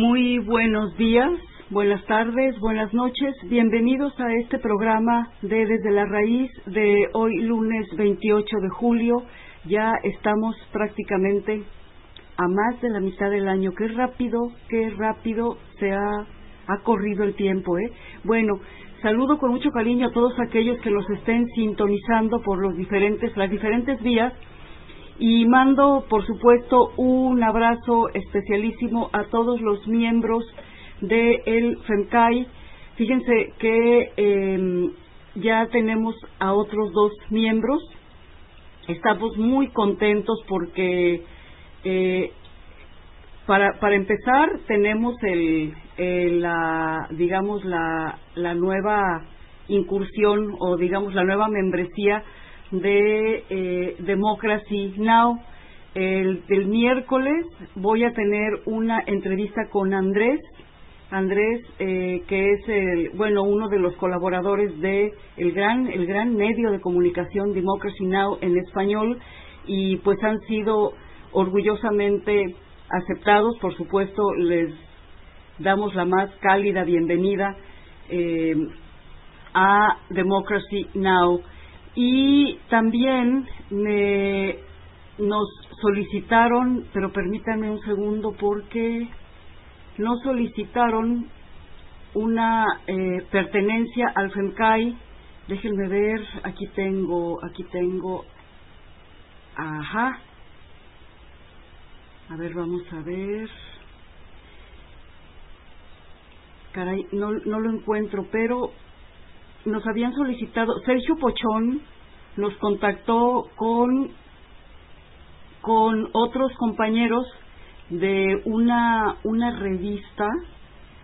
Muy buenos días, buenas tardes, buenas noches. Bienvenidos a este programa de Desde la Raíz de hoy lunes 28 de julio. Ya estamos prácticamente a más de la mitad del año. Qué rápido, qué rápido se ha, ha corrido el tiempo, ¿eh? Bueno, saludo con mucho cariño a todos aquellos que nos estén sintonizando por los diferentes, las diferentes vías y mando, por supuesto, un abrazo especialísimo a todos los miembros del el FEMCAI. Fíjense que eh, ya tenemos a otros dos miembros. Estamos muy contentos porque, eh, para, para empezar, tenemos el, el, la, digamos, la, la nueva incursión o, digamos, la nueva membresía de eh, Democracy Now. El, miércoles voy a tener una entrevista con Andrés, Andrés eh, que es el, bueno uno de los colaboradores de el gran el gran medio de comunicación Democracy Now en español y pues han sido orgullosamente aceptados, por supuesto les damos la más cálida bienvenida eh, a Democracy Now. Y también me, nos solicitaron, pero permítanme un segundo porque nos solicitaron una eh, pertenencia al FEMCAI. Déjenme ver, aquí tengo, aquí tengo, ajá. A ver, vamos a ver. Caray, no, no lo encuentro, pero nos habían solicitado, Sergio Pochón nos contactó con, con otros compañeros de una, una revista,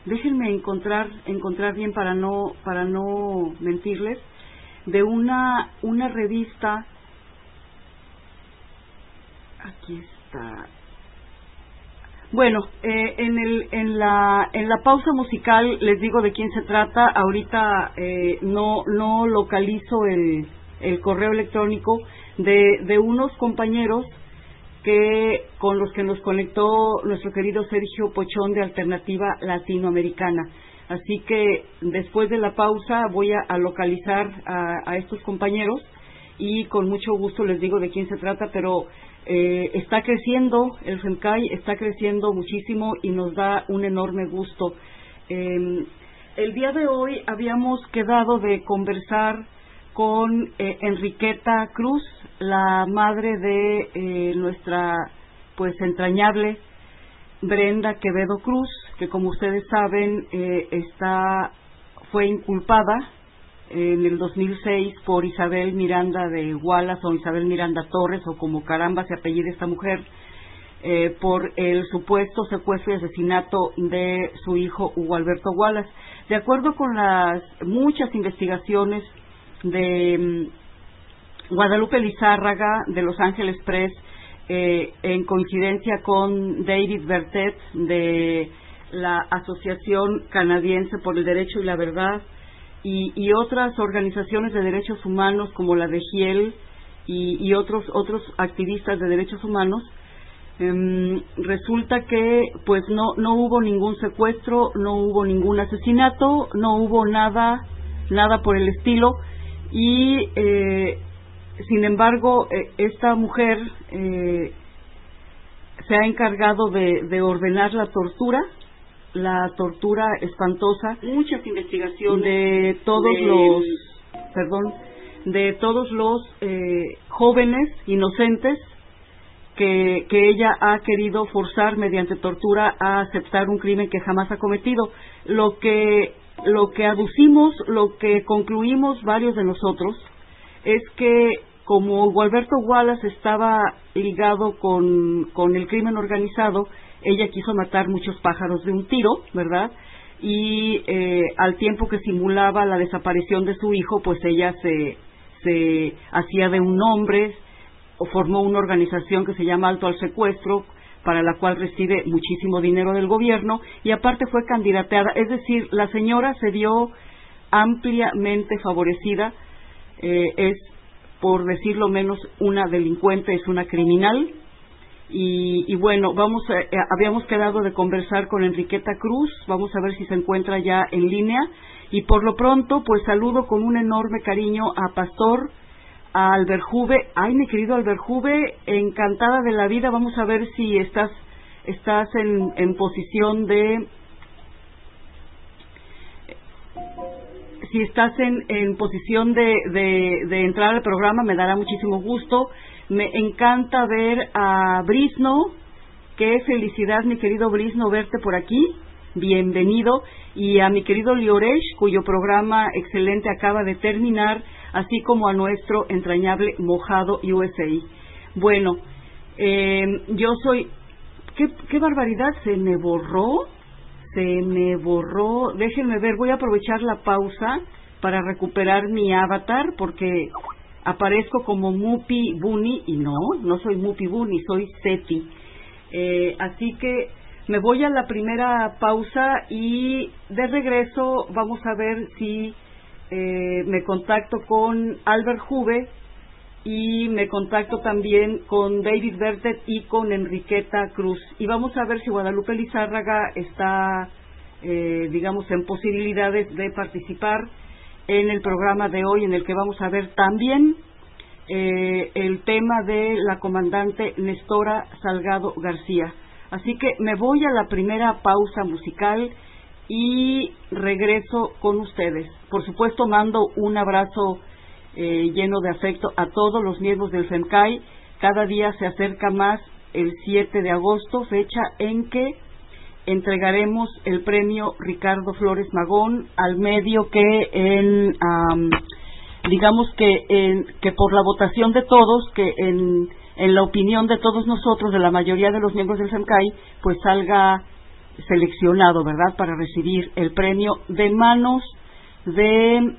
déjenme encontrar, encontrar bien para no, para no mentirles, de una, una revista, aquí está, bueno, eh, en, el, en, la, en la pausa musical les digo de quién se trata. Ahorita eh, no, no localizo el, el correo electrónico de, de unos compañeros que con los que nos conectó nuestro querido Sergio Pochón de Alternativa Latinoamericana. Así que después de la pausa voy a, localizar a, a, estos compañeros y con mucho gusto les digo de quién se trata, pero eh, está creciendo, el FEMCAI está creciendo muchísimo y nos da un enorme gusto. Eh, el día de hoy habíamos quedado de conversar con eh, Enriqueta Cruz, la madre de eh, nuestra pues entrañable Brenda Quevedo Cruz, que como ustedes saben eh, está fue inculpada en el 2006 por Isabel Miranda de Wallace o Isabel Miranda Torres o como caramba se apellida esta mujer eh, por el supuesto secuestro y asesinato de su hijo Hugo Alberto Wallace. De acuerdo con las muchas investigaciones de mm, Guadalupe Lizárraga de Los Ángeles Press, eh, en coincidencia con David Bertet de la Asociación Canadiense por el Derecho y la Verdad, y, y, otras organizaciones de derechos humanos como la de GIEL y, otros otros activistas de derechos humanos eh, resulta que pues no no hubo ningún secuestro no hubo ningún asesinato no hubo nada nada por el estilo y eh, sin embargo eh, esta mujer eh, se ha encargado de, de ordenar la tortura la tortura espantosa, muchas investigaciones de todos de, los, perdón, de todos los eh, jóvenes inocentes que, que ella ha querido forzar mediante tortura a aceptar un crimen que jamás ha cometido. Lo que, lo que aducimos, lo que concluimos varios de nosotros, es que como Gualberto Wallace estaba ligado con, con el crimen organizado, ella quiso matar muchos pájaros de un tiro, ¿verdad? Y eh, al tiempo que simulaba la desaparición de su hijo, pues ella se, se hacía de un hombre formó una organización que se llama Alto al Secuestro, para la cual recibe muchísimo dinero del gobierno y aparte fue candidateada. Es decir, la señora se vio ampliamente favorecida, eh, es, por decirlo menos, una delincuente, es una criminal, y, y, bueno, vamos eh, habíamos quedado de conversar con Enriqueta Cruz, vamos a ver si se encuentra ya en línea. Y por lo pronto pues saludo con un enorme cariño a Pastor, a Alberjuve, ay mi querido Alberjuve, encantada de la vida, vamos a ver si estás estás en, en posición de si estás en, en posición de, de, de entrar al programa me dará muchísimo gusto me encanta ver a Brisno. Qué felicidad, mi querido Brisno, verte por aquí. Bienvenido. Y a mi querido Lioresh, cuyo programa excelente acaba de terminar, así como a nuestro entrañable Mojado USA. Bueno, eh, yo soy. ¿Qué, ¿Qué barbaridad? ¿Se me borró? Se me borró. Déjenme ver, voy a aprovechar la pausa para recuperar mi avatar porque aparezco como Mupi Buni y no, no soy Mupi Buni, soy Seti. Eh, así que me voy a la primera pausa y de regreso vamos a ver si eh, me contacto con Albert Juve y me contacto también con David Bertet y con Enriqueta Cruz. Y vamos a ver si Guadalupe Lizárraga está, eh, digamos, en posibilidades de participar en el programa de hoy en el que vamos a ver también eh, el tema de la comandante Nestora Salgado García. Así que me voy a la primera pausa musical y regreso con ustedes. Por supuesto, mando un abrazo eh, lleno de afecto a todos los miembros del FEMCAI. Cada día se acerca más el 7 de agosto, fecha en que entregaremos el premio Ricardo Flores Magón al medio que en digamos que en, que por la votación de todos que en, en la opinión de todos nosotros de la mayoría de los miembros del FEMCAI pues salga seleccionado verdad para recibir el premio de manos de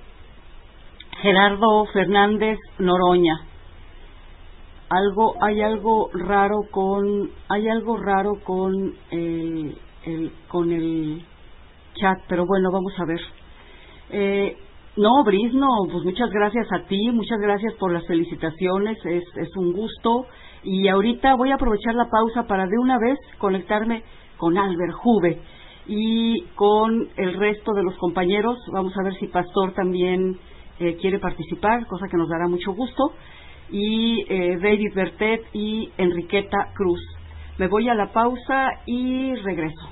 Gerardo Fernández Noroña. Algo hay algo raro con hay algo raro con el el, con el chat, pero bueno, vamos a ver. Eh, no, Bris, no, pues muchas gracias a ti, muchas gracias por las felicitaciones, es, es un gusto. Y ahorita voy a aprovechar la pausa para de una vez conectarme con Albert Juve y con el resto de los compañeros. Vamos a ver si Pastor también eh, quiere participar, cosa que nos dará mucho gusto. Y eh, David Bertet y Enriqueta Cruz. Me voy a la pausa y regreso.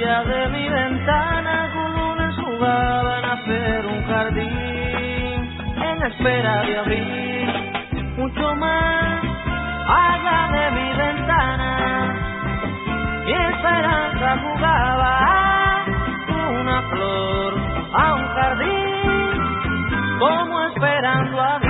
orilla de mi ventana con lunes jugaban a hacer un jardín. En espera de abrir mucho más allá de mi ventana y esperanza jugaba una flor a un jardín como esperando a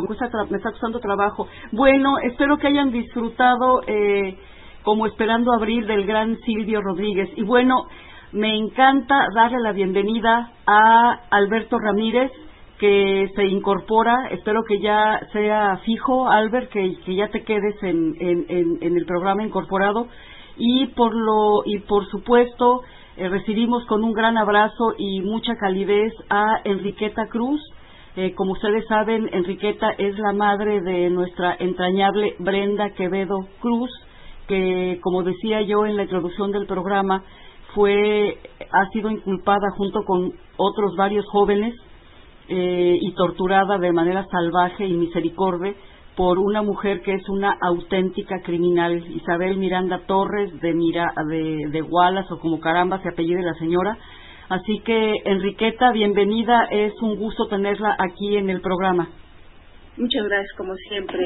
me, cuesta me está costando trabajo. Bueno, espero que hayan disfrutado eh, como esperando abril del gran Silvio Rodríguez. Y bueno, me encanta darle la bienvenida a Alberto Ramírez, que se incorpora. Espero que ya sea fijo, Albert, que, que ya te quedes en, en el programa incorporado. Y por lo y por supuesto eh, recibimos con un gran abrazo y mucha calidez a Enriqueta Cruz. Eh, como ustedes saben, Enriqueta es la madre de nuestra entrañable Brenda Quevedo Cruz, que, como decía yo en la introducción del programa, fue ha sido inculpada junto con otros varios jóvenes eh, y torturada de manera salvaje y misericordia por una mujer que es una auténtica criminal, Isabel Miranda Torres de, Mira, de, Wallace o como caramba se apellide la señora. Así que, Enriqueta, bienvenida, es un gusto tenerla aquí en el programa. Muchas gracias, como siempre,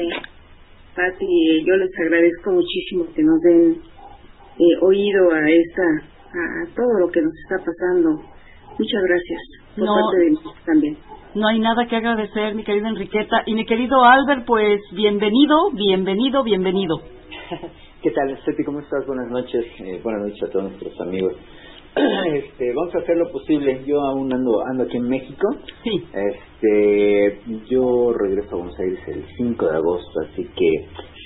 Pati. Yo les agradezco muchísimo que nos den eh, oído a esta, a todo lo que nos está pasando. Muchas gracias por No. parte de mí también. No hay nada que agradecer, mi querida Enriqueta. Y mi querido Albert, pues bienvenido, bienvenido, bienvenido. ¿Qué tal, Steffi? ¿Cómo estás? Buenas noches. Eh, buenas noches a todos nuestros amigos. Este, vamos a hacer lo posible. Yo aún ando, ando aquí en México. Sí, Este, yo regreso a Buenos Aires el 5 de agosto, así que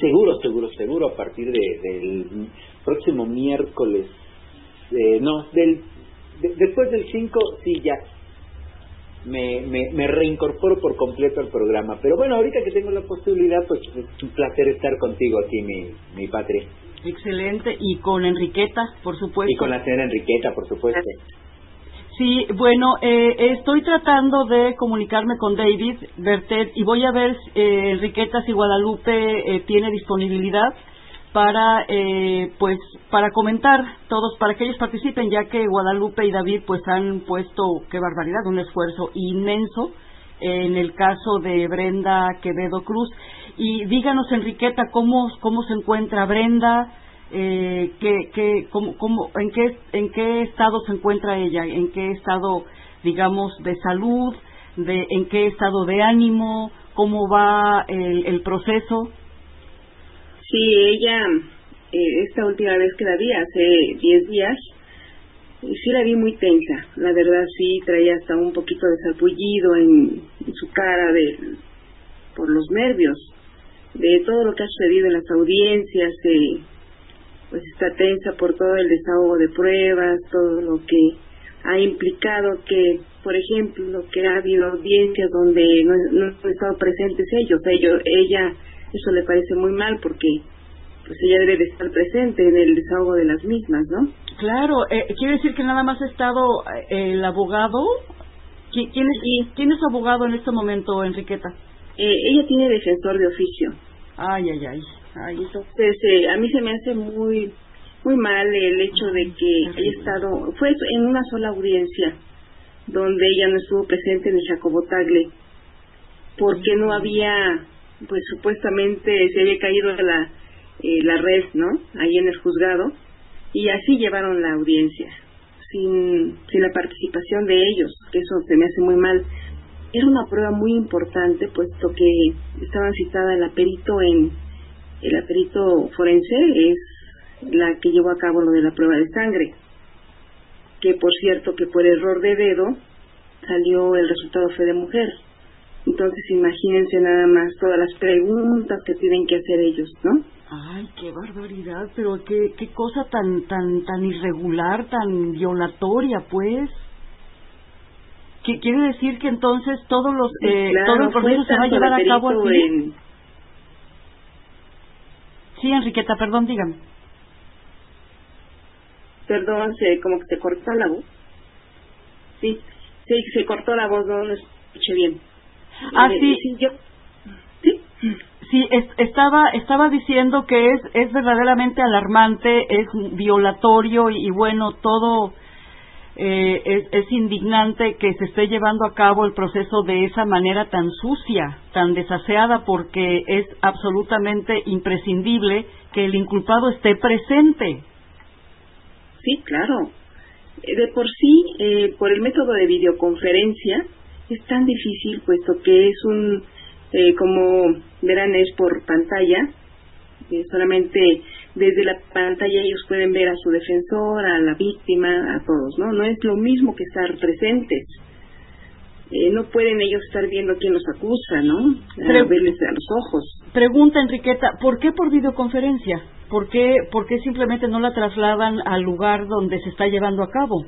seguro, seguro, seguro a partir de, del próximo miércoles, eh, no, del de- después del 5, sí, ya. Me, me, me reincorporo por completo al programa. Pero bueno, ahorita que tengo la posibilidad, pues es un placer estar contigo aquí, mi, mi patria. Excelente. Y con Enriqueta, por supuesto. Y con la señora Enriqueta, por supuesto. Sí, bueno, eh, estoy tratando de comunicarme con David Bertet y voy a ver, eh, Enriqueta, si Guadalupe eh, tiene disponibilidad para, eh, pues, para comentar todos, para que ellos participen, ya que Guadalupe y David, pues, han puesto, qué barbaridad, un esfuerzo inmenso en el caso de Brenda Quevedo Cruz. Y díganos, Enriqueta, cómo, cómo se encuentra Brenda, eh, qué, qué, cómo, cómo, en, qué, en qué estado se encuentra ella, en qué estado, digamos, de salud, de, en qué estado de ánimo, cómo va el, proceso. Sí, ella, eh, esta última vez que la vi, hace 10 días, sí la vi muy tensa. La verdad, sí, traía hasta un poquito de sarpullido en, en su cara de, por los nervios de todo lo que ha sucedido en las audiencias. eh, pues está tensa por todo el desahogo de pruebas, todo lo que ha implicado que, por ejemplo, que ha habido audiencias donde no, no han estado presentes ellos. ellos. Ella, eso le parece muy mal porque pues ella debe de estar presente en el desahogo de las mismas, ¿no? Claro, eh, quiere decir que nada más ha estado eh, el abogado. ¿Qui- ¿Quién es, ¿Quién es abogado en este momento, Enriqueta? Eh, ella tiene defensor de oficio. Ay, ay, ay. ay Entonces, eh, a mí se me hace muy muy mal el hecho de que haya estado, fue en una sola audiencia donde ella no estuvo presente en el Jacobo Tagle, porque no había, pues supuestamente se había caído la, eh, la red, ¿no? Ahí en el juzgado, y así llevaron la audiencia, sin, sin la participación de ellos, que eso se me hace muy mal. Era una prueba muy importante, puesto que estaban citada el aperito en, el aperito forense es la que llevó a cabo lo de la prueba de sangre, que por cierto que por error de dedo salió el resultado fue de mujer. Entonces imagínense nada más todas las preguntas que tienen que hacer ellos, ¿no? Ay, qué barbaridad, pero qué, qué cosa tan, tan, tan irregular, tan violatoria, pues. ¿Qué quiere decir que entonces todos los, Sí, eh, claro, todo el proceso se va a llevar a cabo así? en- Sí, Enriqueta, perdón, dígame. Perdón, se, como que se cortó la voz. Sí, sí, se cortó la voz, no lo escuché bien. Ah, Eh, sí. sí, yo, Sí, es- estaba estaba diciendo que es es verdaderamente alarmante, es violatorio y, bueno, todo eh, es, es indignante que se esté llevando a cabo el proceso de esa manera tan sucia, tan desaseada, porque es absolutamente imprescindible que el inculpado esté presente. Sí, claro. Eh, De por sí, eh, por el método de videoconferencia, es tan difícil, puesto que es un eh, como verán es por pantalla, eh, solamente desde la pantalla ellos pueden ver a su defensor, a la víctima, a todos, ¿no? No es lo mismo que estar presentes. Eh, no pueden ellos estar viendo quién los acusa, ¿no? A verles a los ojos. Pregunta Enriqueta, ¿por qué por videoconferencia? ¿Por qué, ¿Por qué simplemente no la trasladan al lugar donde se está llevando a cabo?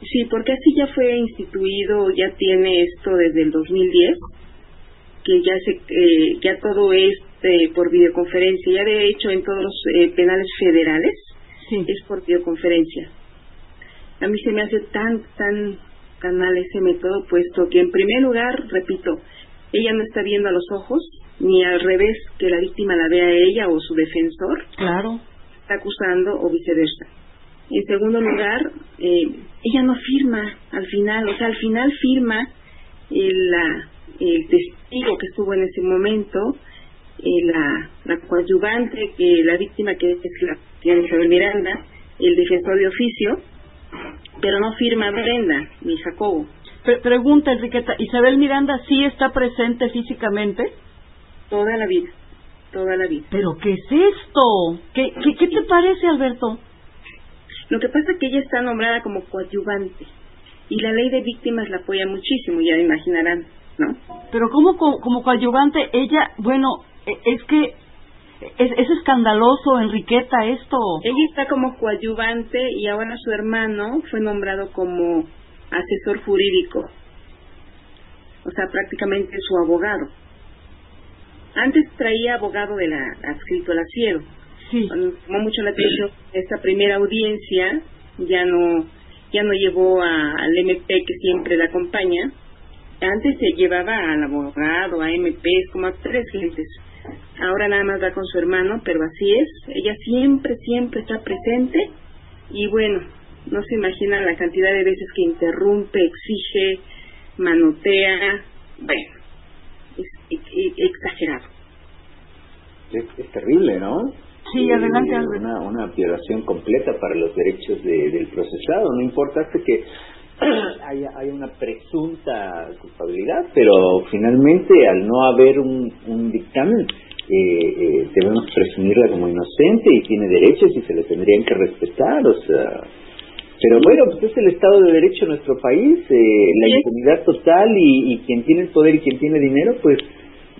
Sí, porque así ya fue instituido, ya tiene esto desde el 2010, que ya se, eh, ya todo es eh, por videoconferencia. Ya de hecho en todos los eh, penales federales Sí. es por videoconferencia. A mí se me hace tan, tan canal ese método, puesto que en primer lugar, repito, ella no está viendo a los ojos, ni al revés que la víctima la vea a ella o su defensor, Claro. está acusando o viceversa. En segundo lugar, eh, ella no firma al final, o sea, al final firma el, la- el testigo que estuvo en ese momento, eh, la, la coadyuvante, que la víctima que es la señora Isabel Miranda, el defensor de oficio, pero no firma Brenda ni Jacobo. Pre- pregunta Enriqueta, ¿Isabel Miranda sí está presente físicamente? Toda la vida, toda la vida. ¿Pero qué es esto? ¿Qué, qué, qué te parece, Alberto? Lo que pasa es que ella está nombrada como coadyuvante y la ley de víctimas la apoya muchísimo, ya imaginarán, ¿no? Pero como como coadyuvante, ella, bueno, e- es que es, es escandaloso, Enriqueta, esto. Ella está como coadyuvante y ahora su hermano fue nombrado como asesor jurídico, o sea, prácticamente su abogado. Antes traía abogado de la adscrito al asiero. Sí. Cuando tomó mucho la atención esta primera audiencia, ya no ya no llevó a- al MP que siempre la acompaña. Antes se llevaba al abogado, a MP, como a tres gentes. Ahora nada más va con su hermano, pero así es. Ella siempre, siempre está presente y bueno, no se imagina la cantidad de veces que interrumpe, exige, manotea. Bueno, es e- e- exagerado. Es, es terrible, ¿no? Sí, adelante. Una, una violación completa para los derechos de- del procesado. No importa hasta que haya, haya una presunta culpabilidad, pero finalmente al no haber un, un dictamen, eh, eh, debemos presumirla como inocente y tiene derechos y se le tendrían que respetar. O sea, pero bueno, pues es el Estado de Derecho en nuestro país, eh, la impunidad total y, y quien tiene el poder y quien tiene dinero, pues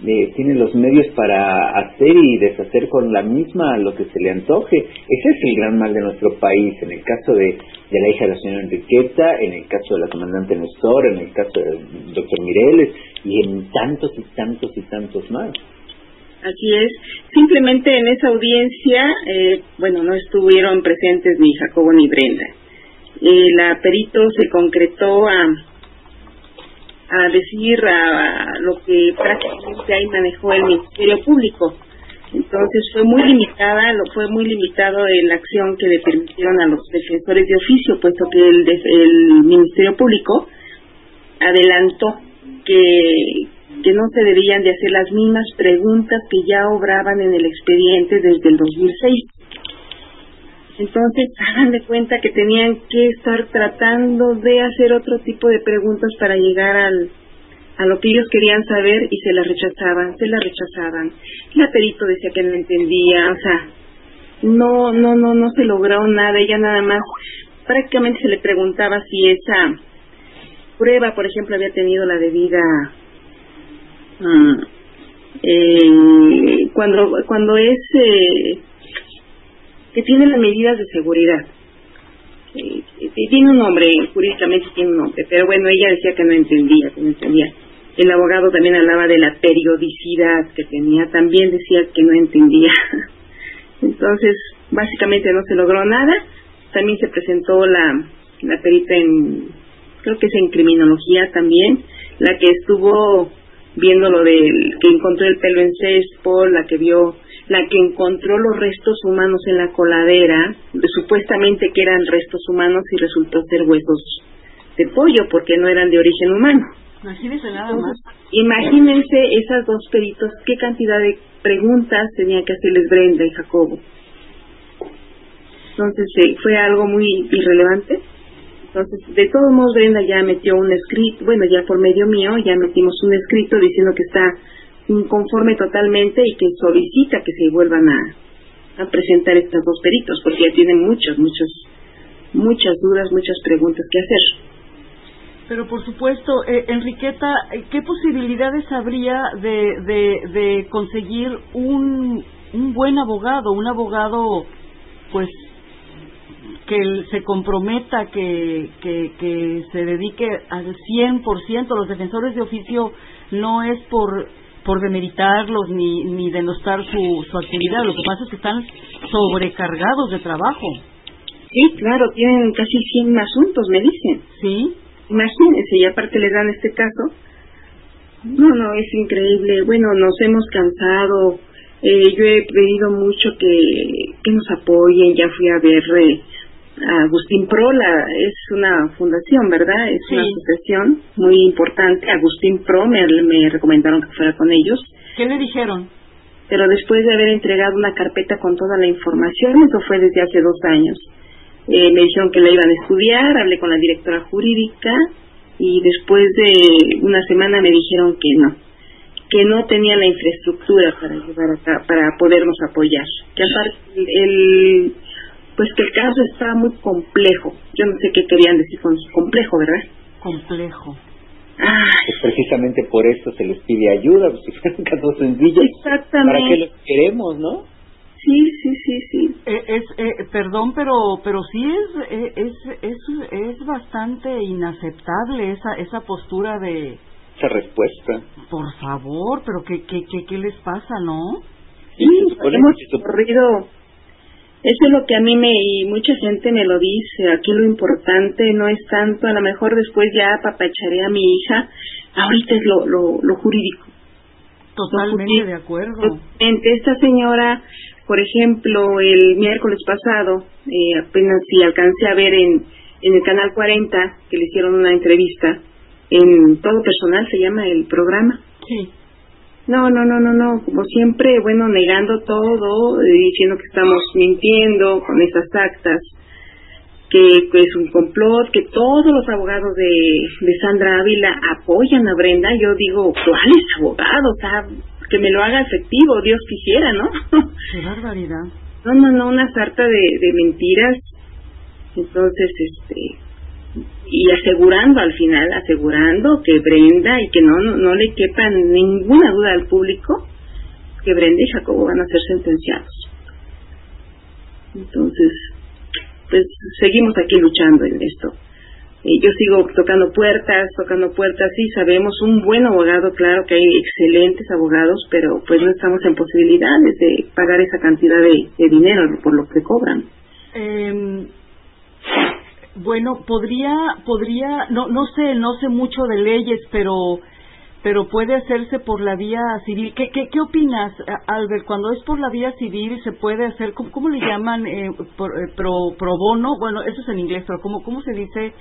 eh, tiene los medios para hacer y deshacer con la misma lo que se le antoje. Ese es el gran mal de nuestro país, en el caso de, la hija de la señora Enriqueta, en el caso de la comandante Nestor, en el caso del doctor Mireles y en tantos y tantos y tantos más. Así es. Simplemente en esa audiencia, eh, bueno, no estuvieron presentes ni Jacobo ni Brenda. Eh, la perito se concretó a, a decir a, lo que prácticamente ahí manejó el Ministerio Público. Entonces fue muy limitada, lo fue muy limitado en la acción que le permitieron a los defensores de oficio, puesto que el, el Ministerio Público adelantó que, que no se debían de hacer las mismas preguntas que ya obraban en el expediente desde el 2006. Entonces, hagan de cuenta que tenían que estar tratando de hacer otro tipo de preguntas para llegar al, a lo que ellos querían saber y se las rechazaban, se las rechazaban. La perito decía que no entendía, o sea, no, no, no, no se logró nada, ella nada más, prácticamente se le preguntaba si esa prueba, por ejemplo, había tenido la debida mm, eh, cuando cuando es eh, que tiene las medidas de seguridad. Eh, eh, tiene un nombre jurídicamente tiene un nombre pero bueno ella decía que no entendía que no entendía. El abogado también hablaba de la periodicidad que tenía también decía que no entendía. Entonces básicamente no se logró nada. También se presentó la la perita en creo que es en criminología también la que estuvo viendo lo del que encontró el pelo en cespo, la que vio, la que encontró los restos humanos en la coladera, de- supuestamente que eran restos humanos y resultó ser huesos de pollo porque no eran de origen humano. Imagínese nada más. Imagínense esas dos peritos, qué cantidad de preguntas tenía que hacerles Brenda y Jacobo. Entonces eh, fue algo muy irrelevante, Entonces, de todos modos, Brenda ya metió un escrito, bueno, ya por medio mío, ya metimos un escrito diciendo que está inconforme totalmente y que solicita que se vuelvan a, presentar estos dos peritos, porque ya tienen muchos, muchos, muchas dudas, muchas preguntas que hacer. Pero por supuesto, eh, Enriqueta, eh, ¿qué posibilidades habría de, de, de conseguir un, un buen abogado, un abogado, pues, que se comprometa, que, que, que se dedique al 100%? Los defensores de oficio no es por por demeritarlos ni, ni denostar su, su actividad, lo que pasa es que están sobrecargados de trabajo. Sí, claro, tienen casi 100 asuntos, me dicen. ¿Sí? Imagínense, y aparte le dan este caso. No, no, es increíble. Bueno, nos hemos cansado. Eh, yo he pedido mucho que, que nos apoyen. Ya fui a ver eh, Agustín Prola. Es una fundación, ¿verdad? Es una asociación muy importante. Agustín Pro me, me recomendaron que fuera con ellos. ¿Qué le dijeron? Pero después de haber entregado una carpeta con toda la información, eso fue desde hace dos años. Eh, me dijeron que la iban a estudiar, hablé con la directora jurídica y después de una semana me dijeron que no, que no tenían la infraestructura para llevar acá, para podernos apoyar. Que aparte el, pues que el caso está muy complejo. Yo no sé qué querían decir con complejo, ¿verdad? Complejo. Ah, Pues precisamente por eso se les pide ayuda, pues si fueran casos sencillos, exactamente. ¿para qué los queremos, no? Sí, sí, sí, sí. Eh, es, eh, perdón, pero pero sí es, eh, es es es bastante inaceptable esa esa postura de Esa respuesta. por favor, pero qué qué qué, qué les pasa, ¿no? Sí, hemos que corrido. Eso es lo que a mí me, y mucha gente me lo dice. Aquí lo importante no es tanto, a lo mejor después ya apapacharé a mi hija. Ahorita es lo, lo, lo jurídico. Totalmente de acuerdo. Totalmente. Esta señora, por ejemplo, el miércoles pasado, eh, apenas si alcancé a ver en, en el canal 40 que le hicieron una entrevista, en Todo Personal se llama el programa. Sí. No, no, no, no, no, como siempre, bueno, negando todo, eh, diciendo que estamos mintiendo con esas actas, que, que es un complot, que todos los abogados de, de Sandra Ávila apoyan a Brenda. Yo digo, ¿cuáles abogados? O sea, que me lo haga efectivo, Dios quisiera, ¿no? Qué barbaridad. no, no, no, una sarta de, de mentiras. Entonces, este, y asegurando al final, asegurando que Brenda y que no, no, no le quepa ninguna duda al público que Brenda y Jacobo van a ser sentenciados. Entonces, pues seguimos aquí luchando en esto. Eh, yo sigo tocando puertas, tocando puertas, sí, sabemos un buen abogado, claro que hay excelentes abogados, pero pues no estamos en posibilidades de pagar esa cantidad de, de dinero por lo que cobran. Eh, bueno, podría, podría, no, no sé, no sé mucho de leyes, pero, pero puede hacerse por la vía civil. ¿Qué, qué, qué opinas, Albert? Cuando es por la vía civil, se puede hacer, ¿cómo, cómo le llaman? Eh, por- eh, pro, pro bono. Bueno, eso es en inglés, pero ¿cómo, cómo se dice?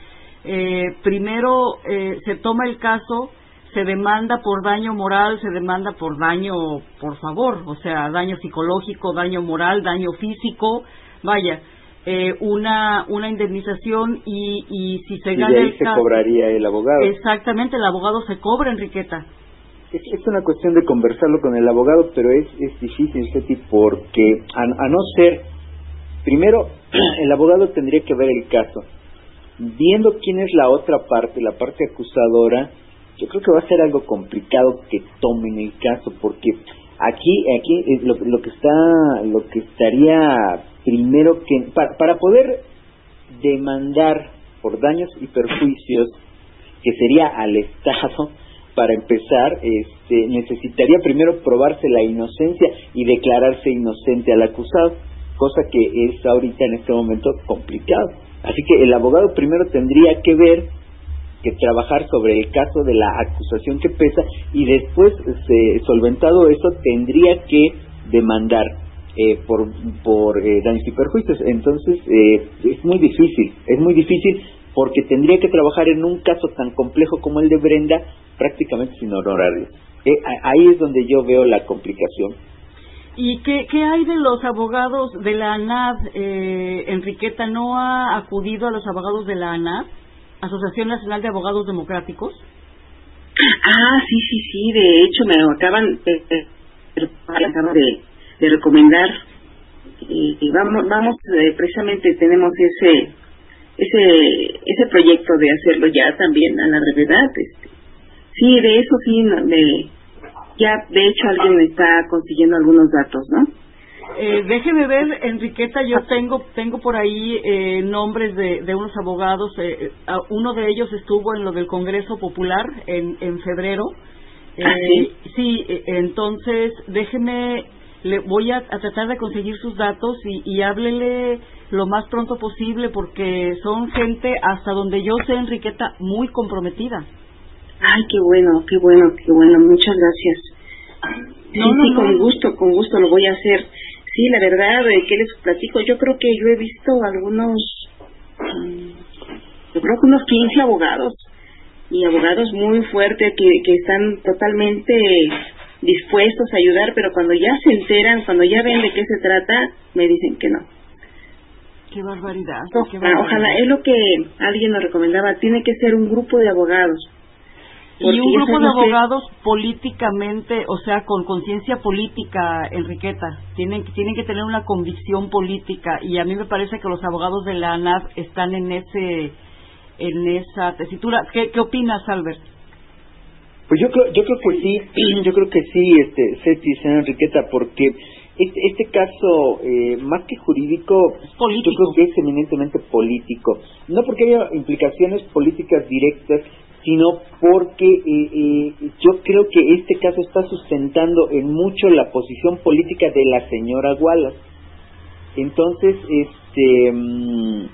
Eh, primero eh, se toma el caso, se demanda por daño moral, se demanda por daño, por favor, o sea, daño psicológico, daño moral, daño físico, vaya, eh, una una indemnización y, y si se Y gana de ahí el se cobraría el abogado. exactamente, el abogado se cobra, Enriqueta. Es, es una cuestión de conversarlo con el abogado, pero es, es difícil, Ceti, porque a, a no ser, primero, el abogado tendría que ver el caso. Viendo quién es la otra parte, la parte acusadora, yo creo que va a ser algo complicado que tomen el caso, porque aquí, aquí eh, lo, lo que está, lo que estaría primero que, para, para poder demandar por daños y perjuicios que sería al Estado, para empezar, este, necesitaría primero probarse la inocencia y declararse inocente al acusado, cosa que es ahorita en este momento complicado. Así que el abogado primero tendría que ver, que trabajar sobre el caso de la acusación que pesa y después, este, solventado eso, tendría que demandar eh, por, por eh, daños y perjuicios. Entonces, eh, es muy difícil, es muy difícil porque tendría que trabajar en un caso tan complejo como el de Brenda prácticamente sin honorarios. Eh, ahí es donde yo veo la complicación. ¿Y qué, qué hay de los abogados de la ANAD? Eh, Enriqueta no ha acudido a los abogados de la ANAD. Asociación Nacional de Abogados Democráticos. Ah, sí, sí, sí, de hecho me acaban de, de, acaban de, de recomendar y, y vamos, vamos eh, precisamente tenemos ese ese ese proyecto de hacerlo ya también a la brevedad. Este. Sí, de eso sí, de, ya de hecho alguien está consiguiendo algunos datos, ¿no? Eh, déjeme ver, Enriqueta, yo tengo tengo por ahí eh, nombres de, de unos abogados. Eh, a- uno de ellos estuvo en lo del Congreso Popular en, en febrero. ¿Ah, sí? sí, eh, entonces déjeme, le voy a, a tratar de conseguir sus datos y, y háblele lo más pronto posible porque son gente, hasta donde yo sé, Enriqueta, muy comprometida. Ay, qué bueno, qué bueno, qué bueno, muchas gracias. Sí, No, no, sí, no. con gusto, con gusto lo voy a hacer. Sí, la verdad, eh, ¿qué les platico? Yo creo que yo he visto algunos, mm, yo creo que unos 15 abogados, y abogados muy fuertes que, que están totalmente dispuestos a ayudar, pero cuando ya se enteran, cuando ya ven de qué se trata, me dicen que no. Qué barbaridad. qué Ah, barbaridad. ojalá, es lo que alguien nos recomendaba, tiene que ser un grupo de abogados. Y un grupo de que- abogados políticamente, o sea, con conciencia política, Enriqueta. Tienen, tienen que tener una convicción política y a mí me parece que los abogados de la ANAF están en ese en esa tesitura. ¿Qué, qué opinas, Albert? Pues yo creo, yo creo que sí, yo creo que sí, este, Ceci, señora Enriqueta, porque este, este caso, eh, más que jurídico, político. yo creo que es eminentemente político. No porque haya implicaciones políticas directas, sino porque eh, eh, yo creo que este caso está sustentando en mucho la posición política de la señora Wallace. Entonces, este, mm,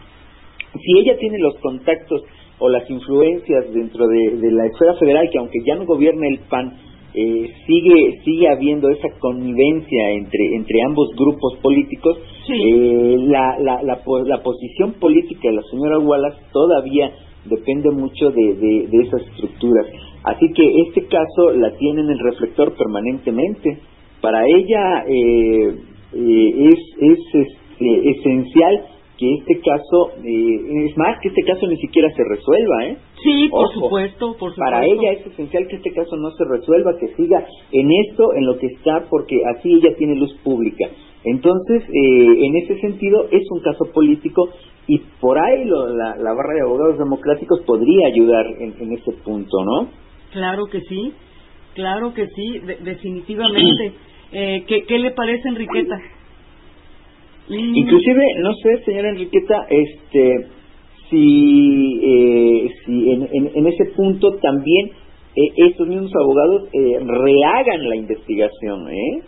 si ella tiene los contactos o las influencias dentro de, de la esfera federal, que aunque ya no gobierna el PAN, eh, sigue sigue habiendo esa connivencia entre entre ambos grupos políticos, Sí. eh, la, la, la, la posición política de la señora Wallace todavía depende mucho de, de, de esas estructuras. Así que este caso la tiene en el reflector permanentemente. Para ella eh, eh, es, es este, esencial que este caso, eh, es más, que este caso ni siquiera se resuelva, ¿eh? Sí, por Ojo, supuesto, por supuesto. Para ella es esencial que este caso no se resuelva, que siga en esto, en lo que está, porque así ella tiene luz pública. Entonces, eh, en ese sentido, es un caso político y por ahí lo- la, la barra de abogados democráticos podría ayudar en, en ese punto, ¿no? Claro que sí, claro que sí, de- definitivamente. Eh, ¿qué, ¿Qué le parece, Enriqueta? Mm, Inclusive, no sé, señora Enriqueta, este, si, eh, si en, en, en ese punto también eh, estos mismos abogados eh, rehagan la investigación, ¿eh?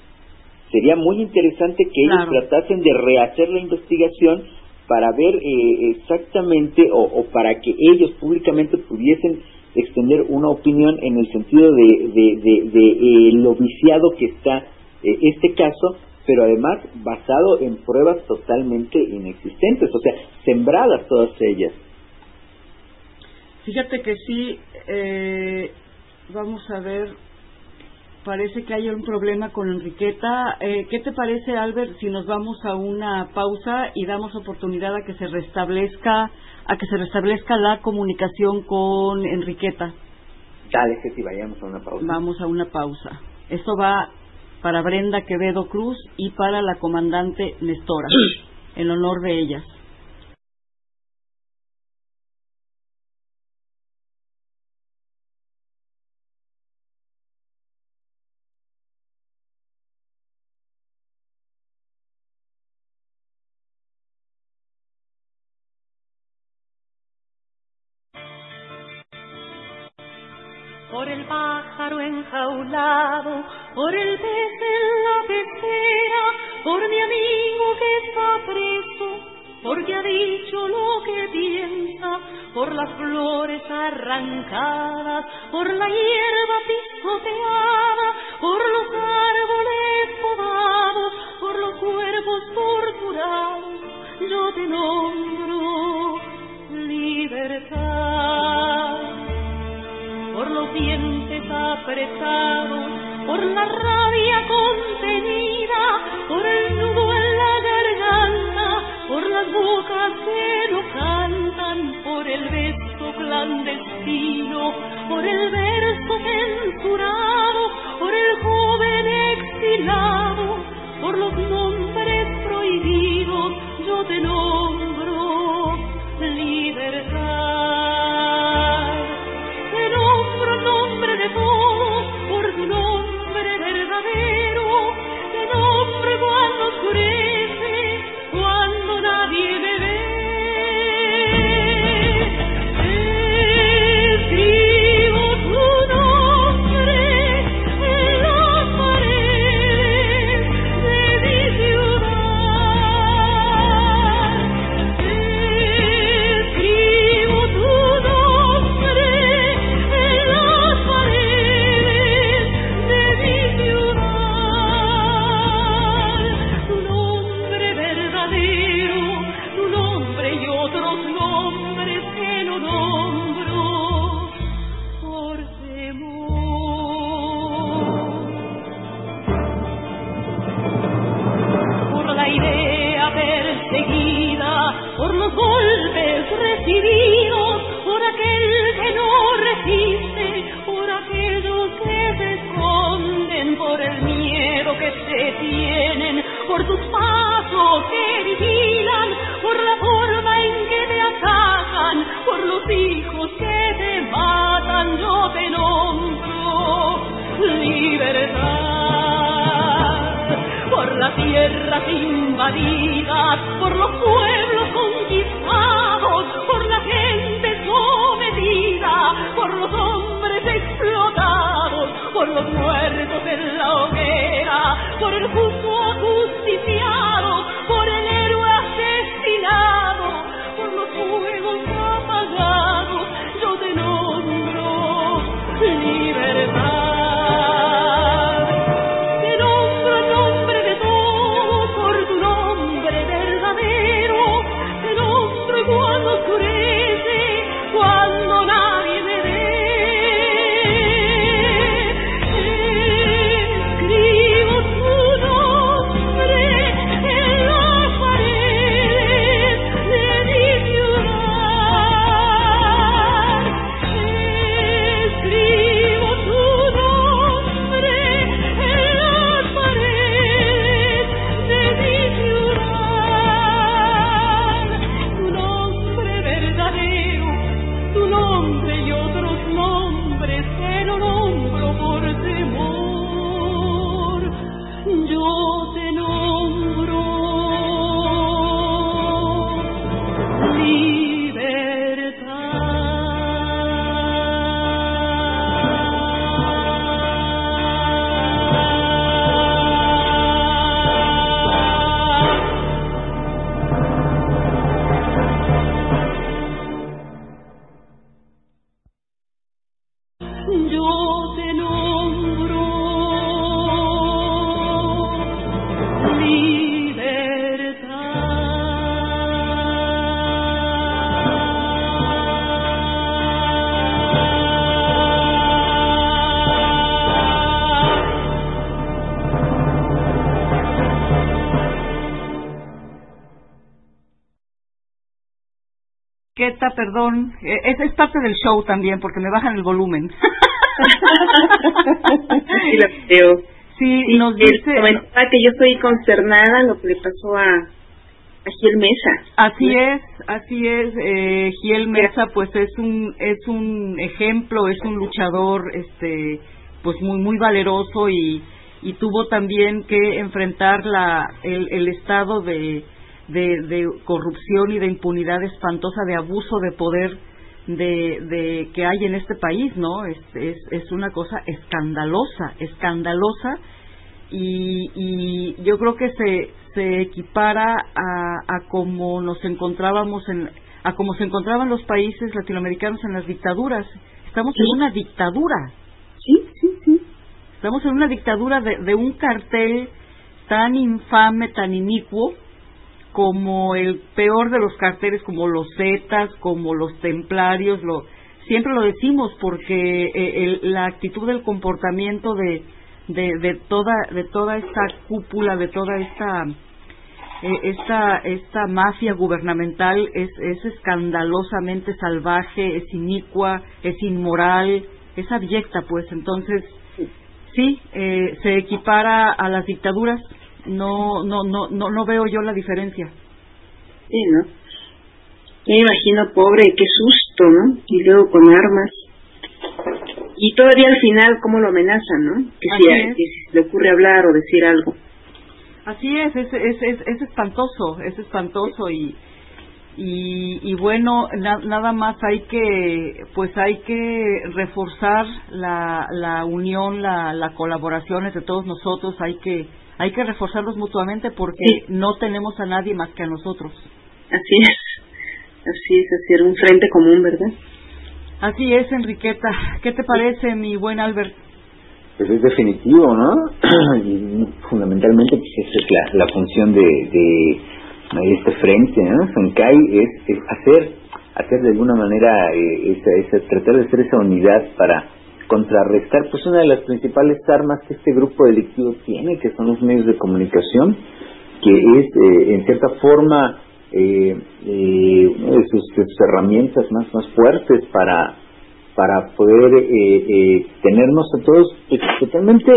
Sería muy interesante que ellos Claro. tratasen de rehacer la investigación para ver eh, exactamente o, o para que ellos públicamente pudiesen extender una opinión en el sentido de, de, de, de, eh, lo viciado que está eh, este caso, pero además basado en pruebas totalmente inexistentes, o sea, sembradas todas ellas. Fíjate que sí, eh, vamos a ver, parece que hay un problema con Enriqueta. Eh, ¿Qué te parece, Albert, si nos vamos a una pausa y damos oportunidad a que se restablezca, a que se restablezca la comunicación con Enriqueta? Dale, que si vayamos a una pausa. Vamos a una pausa. Esto va para Brenda Quevedo Cruz y para la comandante Nestora, en honor de ellas. por el pájaro enjaulado, por el por mi amigo que está preso, porque ha dicho lo que piensa, por las flores arrancadas, por la hierba pisoteada, por los árboles podados, por los cuerpos torturados, yo te nombro libertad. Por los dientes apretados, por la rabia contenida, por el nudo en la garganta, por las bocas que no cantan, por el beso clandestino, por el verso censurado, por el joven exilado, por los nombres prohibidos, yo te nombro Queta, perdón, eh, es, es parte del show también porque me bajan el volumen. Sí, lo creo. Sí, Sí, nos dice, comentaba que yo estoy consternada lo que le pasó a, a Gil Mesa. así es, así es, eh, Giel Mesa pues es un es un ejemplo, es un luchador este pues muy muy valeroso y y tuvo también que enfrentar la el, el estado de, de de corrupción y de impunidad espantosa de abuso de poder de, de que hay en este país, ¿no? Es, es, es una cosa escandalosa, escandalosa y, y yo creo que se, se equipara a, a como nos encontrábamos en a como se encontraban los países latinoamericanos en las dictaduras. Estamos en una dictadura, Sí, sí, sí. estamos en una dictadura de, de un cartel tan infame, tan inicuo, como el peor de los carteles, como los Zetas, como los Templarios, lo, siempre lo decimos porque eh, el- la actitud del comportamiento de, de, toda de toda esta cúpula, de toda esta eh, esta esta mafia gubernamental es, es escandalosamente salvaje, es inicua, es inmoral, es abyecta, pues entonces sí eh, se equipara a las dictaduras. No no no no no veo yo la diferencia. Sí, ¿no? Me imagino, pobre, qué susto, ¿no? Y luego con armas. Y todavía al final, ¿cómo lo amenazan, no? Que si, que si le ocurre hablar o decir algo. Así es, es, es, es, es espantoso, es espantoso y, y, y bueno, na- nada más hay que, pues hay que reforzar la, la unión, la, la colaboración entre todos nosotros, hay que, hay que reforzarlos mutuamente porque Sí. no tenemos a nadie más que a nosotros. Así es. Así es, hacer un frente común, ¿verdad? Así es, Enriqueta. ¿Qué te parece, mi buen Albert? Pues es definitivo, ¿no? y fundamentalmente pues esa es la, la función de, de, de este frente, ¿no? Sonkai es, es hacer, hacer de alguna manera, eh, esa, esa, tratar de hacer esa unidad para contrarrestar pues una de las principales armas que este grupo delictivo tiene, que son los medios de comunicación, que es eh, en cierta forma eh, eh, una de sus, herramientas más, más fuertes para para poder eh, eh, tenernos a todos pues, totalmente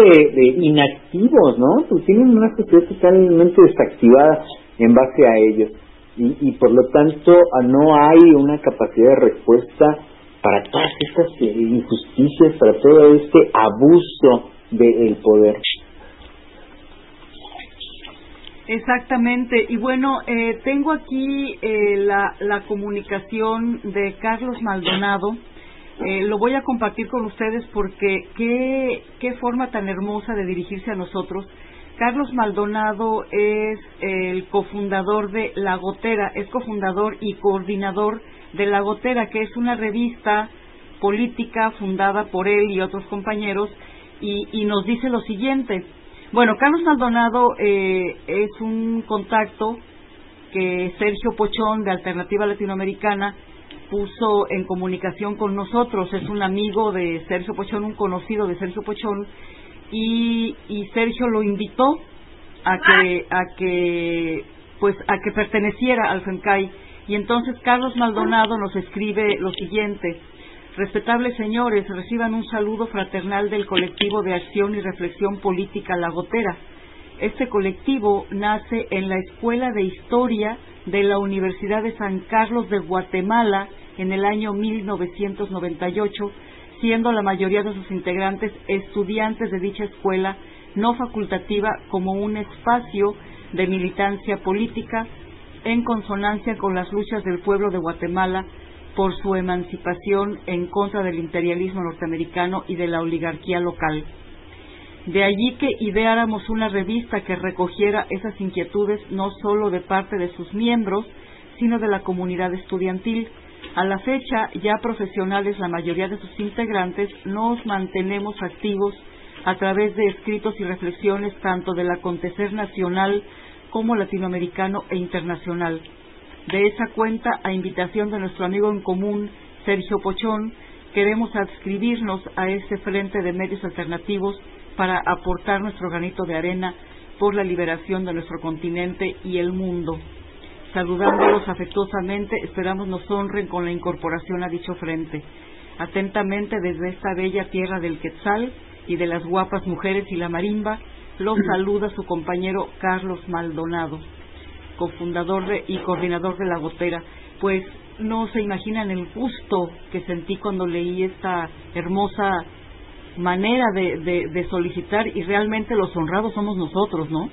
inactivos, ¿no? Pues tienen una sociedad totalmente desactivada en base a ellos y, y por lo tanto no hay una capacidad de respuesta para todas estas injusticias, para todo este abuso del poder. Exactamente. Y bueno, eh, tengo aquí eh, la, la comunicación de Carlos Maldonado. Eh, lo voy a compartir con ustedes porque qué, qué forma tan hermosa de dirigirse a nosotros. Carlos Maldonado es el cofundador de La Gotera, es cofundador y coordinador de La Gotera, que es una revista política fundada por él y otros compañeros, y, nos dice lo siguiente. Bueno, Carlos Maldonado eh, es un contacto que Sergio Pochón de Alternativa Latinoamericana puso en comunicación con nosotros. Es un amigo de Sergio Pochón, un conocido de Sergio Pochón, y, y Sergio lo invitó a que a que pues a que perteneciera al FENCAI y entonces Carlos Maldonado nos escribe lo siguiente Respetables señores, reciban un saludo fraternal del colectivo de acción y reflexión política La Gotera. Este colectivo nace en la Escuela de Historia de la Universidad de San Carlos de Guatemala en el año 1998, siendo la mayoría de sus integrantes estudiantes de dicha escuela no facultativa como un espacio de militancia política en consonancia con las luchas del pueblo de Guatemala por su emancipación en contra del imperialismo norteamericano y de la oligarquía local. De allí que ideáramos una revista que recogiera esas inquietudes no solo de parte de sus miembros, sino de la comunidad estudiantil. A la fecha, ya profesionales, la mayoría de sus integrantes, nos mantenemos activos a través de escritos y reflexiones tanto del acontecer nacional como latinoamericano e internacional. De esa cuenta, a invitación de nuestro amigo en común, Sergio Pochón, queremos adscribirnos a este frente de medios alternativos para aportar nuestro granito de arena por la liberación de nuestro continente y el mundo. Saludándolos afectuosamente, esperamos nos honren con la incorporación a dicho frente. Atentamente desde esta bella tierra del Quetzal y de las guapas mujeres y la marimba, los saluda su compañero Carlos Maldonado, cofundador de, y coordinador de La Gotera. Pues no se imaginan el gusto que sentí cuando leí esta hermosa manera de, solicitar y realmente los honrados somos nosotros, ¿no?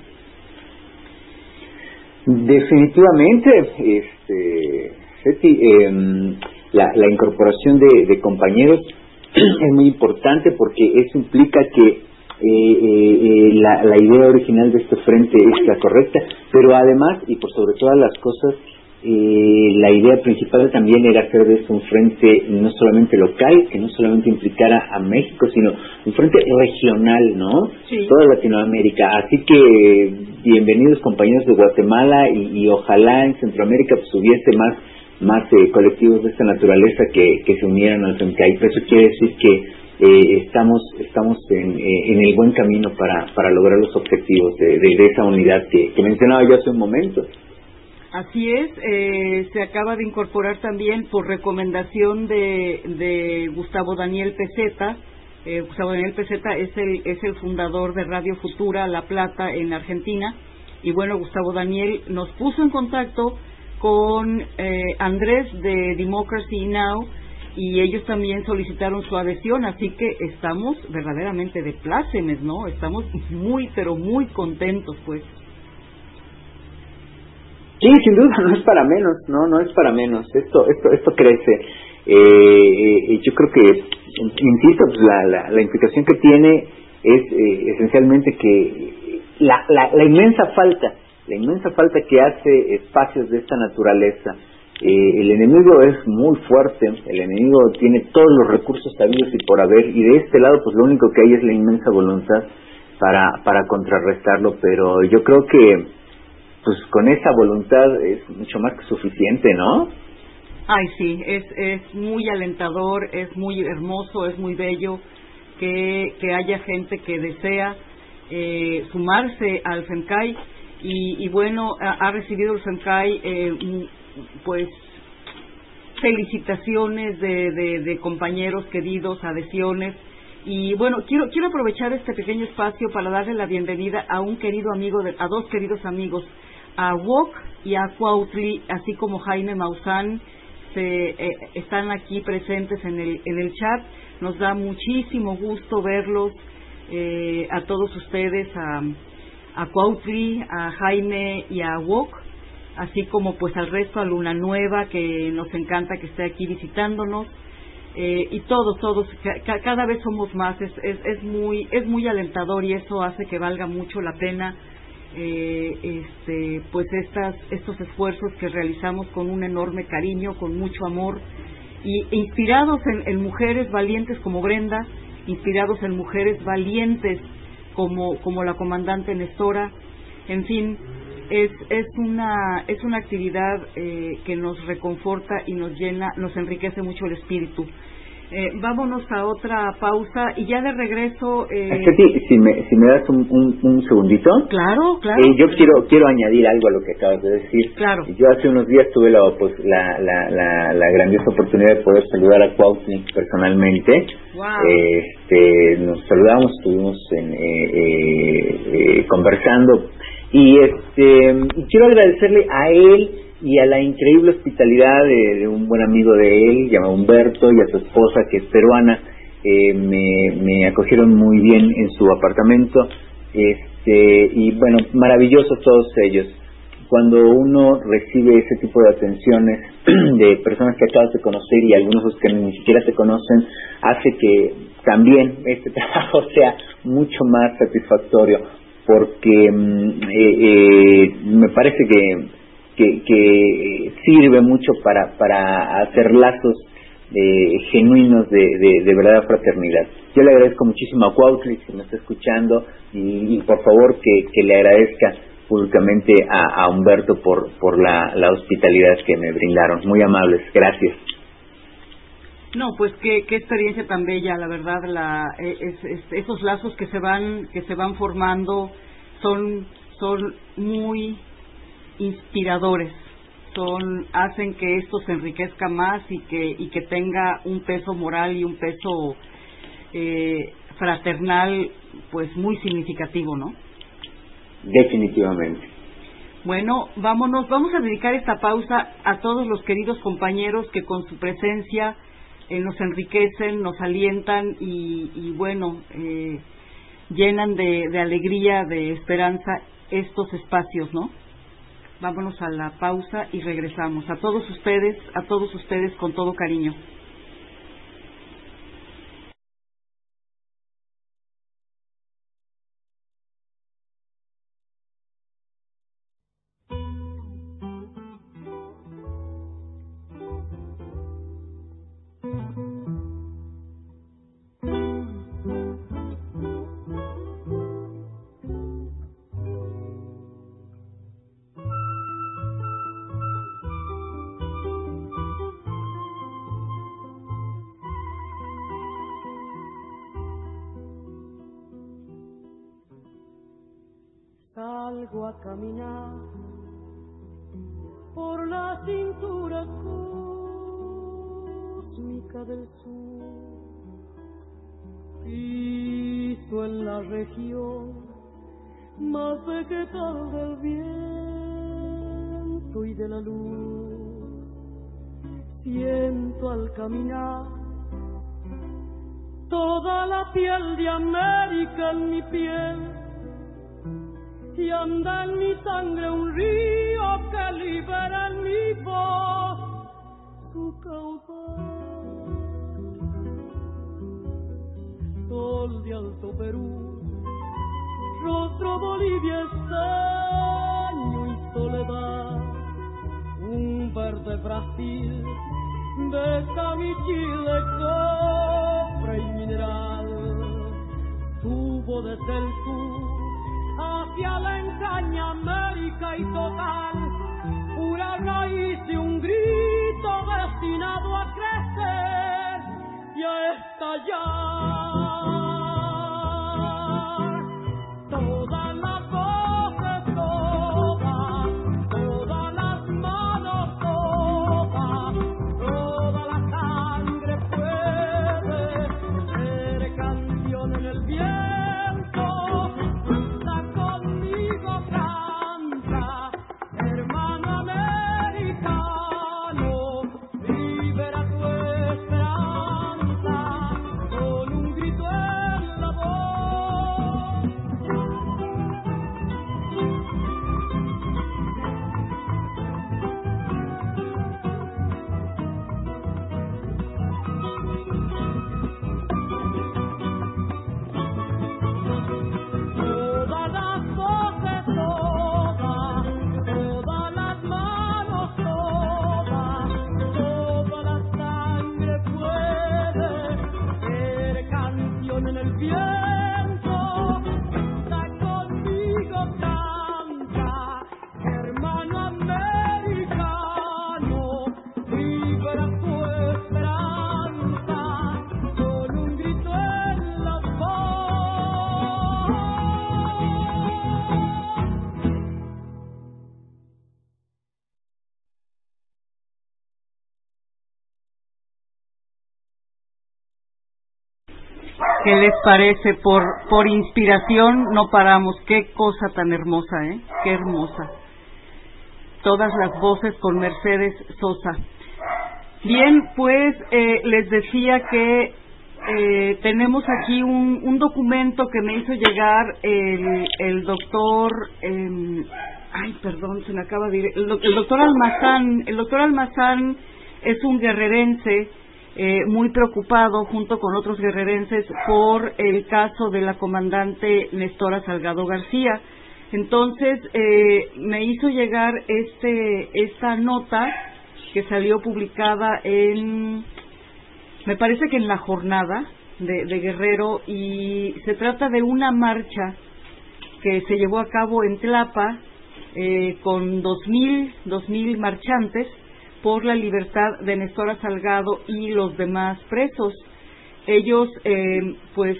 Definitivamente, este, Seti, em, la, la incorporación de compañeros es muy importante porque eso implica que eh, eh, eh, la, la idea original de este frente es la correcta, pero además, y por sobre todas las cosas, eh, la idea principal también era hacer de esto un frente no solamente local, que no solamente implicara a México, sino un frente regional, ¿no? Sí. Toda Latinoamérica. Así que bienvenidos compañeros de Guatemala y, y ojalá en Centroamérica pues hubiese más más eh, colectivos de esta naturaleza que, que se unieran al FEMCAI. Pero eso quiere decir que eh, estamos estamos en, eh, en, el buen camino para, para lograr los objetivos de, de, esa unidad que, que, mencionaba yo hace un momento. Así es, eh, se acaba de incorporar también por recomendación de, de Gustavo Daniel Peseta. Eh, Gustavo Daniel Peseta es el, es el fundador de Radio Futura La Plata en Argentina. Y bueno, Gustavo Daniel nos puso en contacto con eh, Andrés de Democracy Now! Y ellos también solicitaron su adhesión, así que estamos verdaderamente de plácemes, ¿no? Estamos muy, pero muy contentos, pues. Sí, sin duda, no es para menos, no, no es para menos. Esto, esto, esto crece. Eh, eh yo creo que, insisto, pues la, la, la implicación que tiene es eh, esencialmente que la, la, la inmensa falta, la inmensa falta que hace espacios de esta naturaleza eh, el enemigo es muy fuerte, el enemigo tiene todos los recursos sabidos y por haber, y de este lado pues lo único que hay es la inmensa voluntad para, para contrarrestarlo, pero yo creo que pues con esa voluntad es mucho más que suficiente, ¿no? Ay, sí, es, es muy alentador, es muy hermoso, es muy bello que, que haya gente que desea eh, sumarse al FEMCAI y, y bueno, ha, recibido el FEMCAI eh, pues felicitaciones de, de, compañeros queridos, adhesiones. Y bueno, quiero, quiero aprovechar este pequeño espacio para darle la bienvenida a un querido amigo, de, a dos queridos amigos, a Wok y a Cuautli, así como Jaime Maussan, se, eh, están aquí presentes en el, en el chat. Nos da muchísimo gusto verlos eh, a todos ustedes, a, a a Jaime y a Wok así como pues al resto a Luna Nueva que nos encanta que esté aquí visitándonos. Eh, y todos todos cada vez somos más. Es, es, es muy es muy alentador y eso hace que valga mucho la pena eh, este pues estas estos esfuerzos que realizamos con un enorme cariño con mucho amor. Y inspirados en, en mujeres valientes como Brenda inspirados en mujeres valientes como como la comandante Nestora. En fin es, es, una, es una actividad eh, que nos reconforta y nos llena, nos enriquece mucho el espíritu. Eh, vámonos a otra pausa y ya de regreso. Eh... si me, si me das un, un, un segundito. Claro, claro. Eh, yo quiero quiero añadir algo a lo que acabas de decir. Claro. Yo hace unos días tuve la, pues, la, la, la, la grandiosa oportunidad de poder saludar a Cuauhtli personalmente. Wow. Este, nos saludamos, estuvimos en, eh, eh, conversando y este quiero agradecerle a él y a la increíble hospitalidad de, un buen amigo de él, llamado Humberto, y a su esposa, que es peruana, eh, me, me acogieron muy bien en su apartamento, este, y bueno, maravillosos todos ellos. Cuando uno recibe ese tipo de atenciones de personas que acabas de conocer y algunos que ni siquiera te conocen, hace que también este trabajo sea mucho más satisfactorio porque mm, eh, eh, me parece que, que, que, sirve mucho para, para hacer lazos eh, genuinos de, de, de, verdadera fraternidad. Yo le agradezco muchísimo a Cuautli, si me está escuchando, y, por favor que, que, le agradezca públicamente a, Humberto por, por la hospitalidad que me brindaron. Muy amables, gracias. No, pues qué, qué experiencia tan bella, la verdad, la, eh, es, es, esos lazos que se van que se van formando son son muy inspiradores, son hacen que esto se enriquezca más y que y que tenga un peso moral y un peso eh, fraternal, pues muy significativo, ¿no? Definitivamente. Bueno, vámonos, vamos a dedicar esta pausa a todos los queridos compañeros que con su presencia eh, nos enriquecen, nos alientan y, y bueno, eh, llenan de, de alegría, de esperanza estos espacios, ¿no? Vámonos a la pausa y regresamos. A todos ustedes, a todos ustedes con todo cariño. Caminar por la cintura cósmica del sur. Piso en la región más vegetal del viento y de la luz. Siento al caminar toda la piel de América en mi piel y anda en mi sangre un río que libera en mi voz su caudal. Sol de Alto Perú, rostro Bolivia estaño y soledad, un verde Brasil, besa mi Chile, cofre y mineral, subo desde el sur hacia la entraña América y total, pura raíz y un grito destinado a crecer y a estallar. ¿Qué les parece? Por, por inspiración no paramos. Qué cosa tan hermosa, ¿eh? Qué hermosa. Todas las voces con Mercedes Sosa. Bien, pues eh, les decía que eh, tenemos aquí un, un documento que me hizo llegar el, el doctor, em, ay, perdón, se me acaba de ir, el, el doctor Almazán, el doctor Almazán es un guerrerense eh, muy preocupado junto con otros guerrerenses por el caso de la comandante Nestora Salgado García. Entonces eh, me hizo llegar este esta nota que salió publicada en me parece que en la jornada de, de Guerrero y se trata de una marcha que se llevó a cabo en Tlapa eh, con dos mil dos mil marchantes por la libertad de Nestora Salgado y los demás presos. Ellos, eh, pues,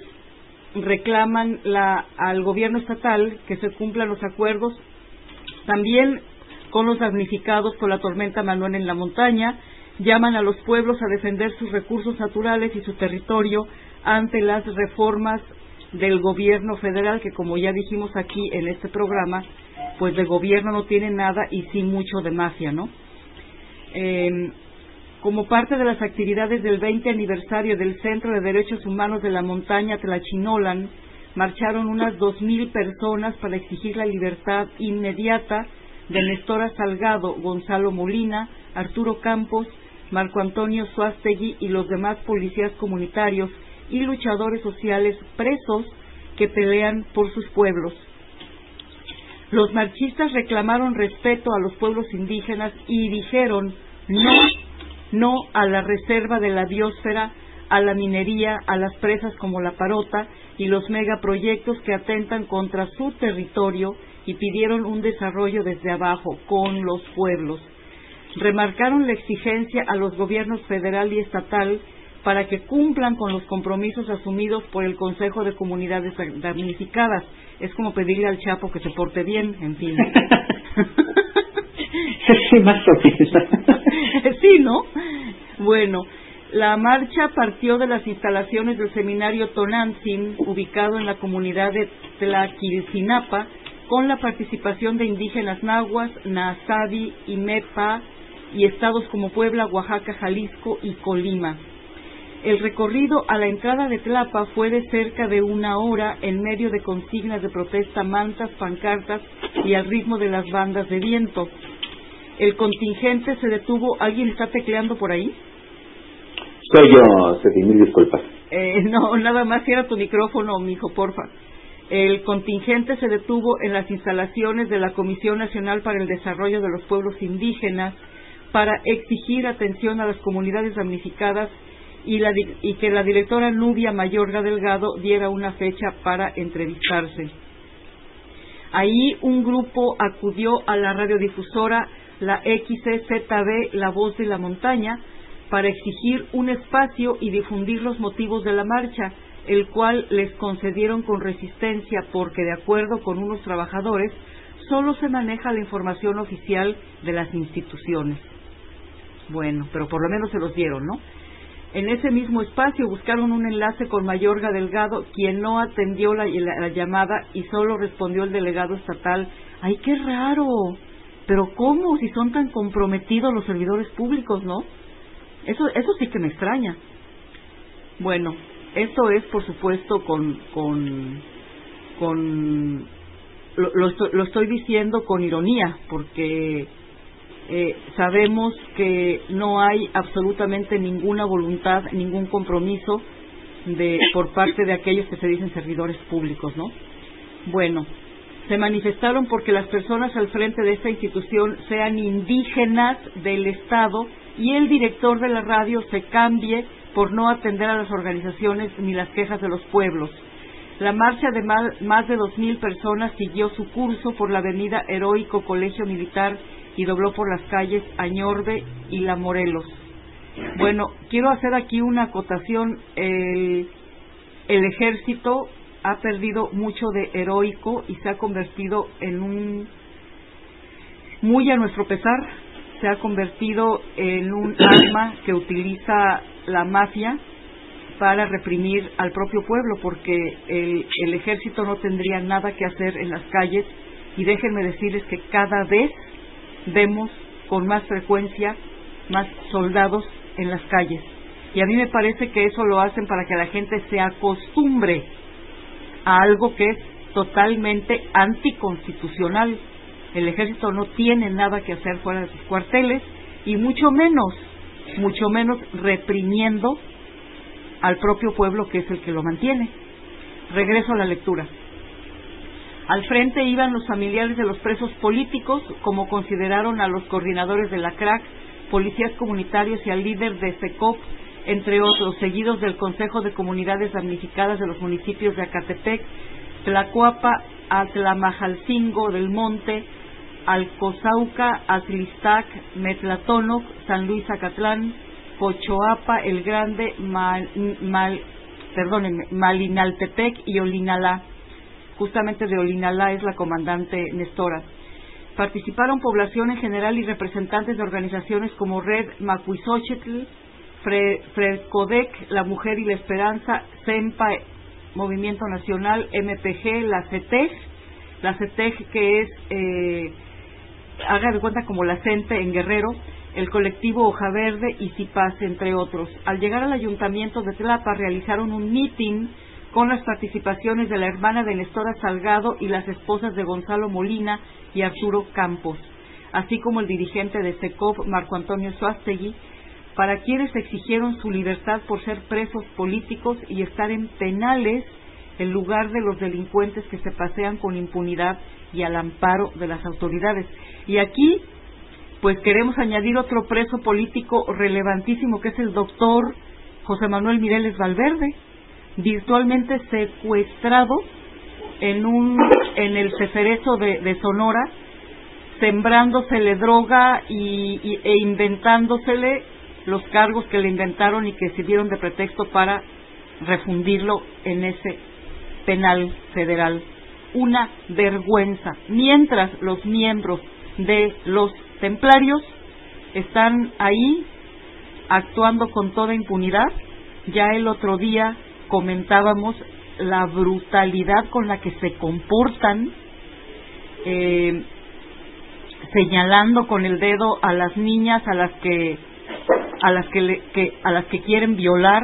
reclaman la, al gobierno estatal que se cumplan los acuerdos, también con los damnificados por la tormenta Manuel en la montaña, llaman a los pueblos a defender sus recursos naturales y su territorio ante las reformas del gobierno federal, que como ya dijimos aquí en este programa, pues de gobierno no tiene nada y sí mucho de mafia, ¿no? Eh, como parte de las actividades del 20 aniversario del Centro de Derechos Humanos de la Montaña Tlachinolan, marcharon unas 2.000 personas para exigir la libertad inmediata de Nestora Salgado, Gonzalo Molina, Arturo Campos, Marco Antonio Suástegui y los demás policías comunitarios y luchadores sociales presos que pelean por sus pueblos. Los marchistas reclamaron respeto a los pueblos indígenas y dijeron no, no a la reserva de la biosfera, a la minería, a las presas como la Parota y los megaproyectos que atentan contra su territorio y pidieron un desarrollo desde abajo, con los pueblos. Remarcaron la exigencia a los gobiernos federal y estatal para que cumplan con los compromisos asumidos por el Consejo de Comunidades Damnificadas. Es como pedirle al Chapo que se porte bien, en fin. sí, más sí, ¿no? Bueno, la marcha partió de las instalaciones del seminario Tonantzin, ubicado en la comunidad de Tlaquilcinapa, con la participación de indígenas nahuas, Naasadi, Imepa y estados como Puebla, Oaxaca, Jalisco y Colima. El recorrido a la entrada de Tlapa fue de cerca de una hora en medio de consignas de protesta, mantas, pancartas y al ritmo de las bandas de viento. El contingente se detuvo. ¿Alguien está tecleando por ahí? Soy yo, Ceci, mil disculpas. Eh, no, nada más cierra tu micrófono, mijo, porfa. El contingente se detuvo en las instalaciones de la Comisión Nacional para el Desarrollo de los Pueblos Indígenas para exigir atención a las comunidades damnificadas y, la, y que la directora Nubia Mayorga Delgado diera una fecha para entrevistarse. Ahí un grupo acudió a la radiodifusora, la XCZB, La Voz de la Montaña, para exigir un espacio y difundir los motivos de la marcha, el cual les concedieron con resistencia porque, de acuerdo con unos trabajadores, solo se maneja la información oficial de las instituciones. Bueno, pero por lo menos se los dieron, ¿no? En ese mismo espacio buscaron un enlace con Mayorga Delgado, quien no atendió la, llamada y solo respondió el delegado estatal. ¡Ay, qué raro! Pero ¿cómo? Si son tan comprometidos los servidores públicos, ¿no? Eso, eso sí que me extraña. Bueno, esto es, por supuesto, con, con, con lo, lo estoy diciendo con ironía, porque eh, sabemos que no hay absolutamente ninguna voluntad, ningún compromiso de, por parte de aquellos que se dicen servidores públicos, ¿no? Bueno, se manifestaron porque las personas al frente de esta institución sean indígenas del Estado y el director de la radio se cambie por no atender a las organizaciones ni las quejas de los pueblos. La marcha de más de dos mil personas siguió su curso por la avenida Heroico Colegio Militar y dobló por las calles Añorbe y La Morelos. Bueno, quiero hacer aquí una acotación. El, el ejército ha perdido mucho de heroico y se ha convertido en un, muy a nuestro pesar, se ha convertido en un arma que utiliza la mafia para reprimir al propio pueblo, porque el, el ejército no tendría nada que hacer en las calles y déjenme decirles que cada vez vemos con más frecuencia más soldados en las calles. Y a mí me parece que eso lo hacen para que la gente se acostumbre a algo que es totalmente anticonstitucional. El ejército no tiene nada que hacer fuera de sus cuarteles y mucho menos, mucho menos reprimiendo al propio pueblo que es el que lo mantiene. Regreso a la lectura. Al frente iban los familiares de los presos políticos, como consideraron a los coordinadores de la CRAC, policías comunitarios y al líder de SECOP, entre otros, seguidos del Consejo de Comunidades Damnificadas de los municipios de Acatepec, Tlacuapa, Atlamajalcingo del Monte, Alcozauca, Atlistac, Metlatónoc, San Luis Acatlán, Cochoapa, El Grande, Mal, Mal, Malinaltepec y Olinalá justamente de Olinalá es la comandante Nestora. Participaron población en general y representantes de organizaciones como Red Macuizochetl, Fredcodec, La Mujer y la Esperanza, CEMPA, Movimiento Nacional, MPG, la CETEG, la CETEG que es, eh, haga de cuenta como la CENTE en Guerrero, el colectivo Hoja Verde y CIPAS, entre otros. Al llegar al ayuntamiento de Tlapa realizaron un meeting con las participaciones de la hermana de Nestora Salgado y las esposas de Gonzalo Molina y Arturo Campos, así como el dirigente de SECOP, Marco Antonio Suástegui, para quienes exigieron su libertad por ser presos políticos y estar en penales en lugar de los delincuentes que se pasean con impunidad y al amparo de las autoridades. Y aquí, pues queremos añadir otro preso político relevantísimo que es el doctor José Manuel Mireles Valverde, virtualmente secuestrado en un en el ceferezo de, Sonora sembrándosele droga y, e inventándosele los cargos que le inventaron y que sirvieron de pretexto para refundirlo en ese penal federal. Una vergüenza. Mientras los miembros de los templarios están ahí actuando con toda impunidad, ya el otro día comentábamos la brutalidad con la que se comportan, eh, señalando con el dedo a las niñas a las que a las que, que a las que quieren violar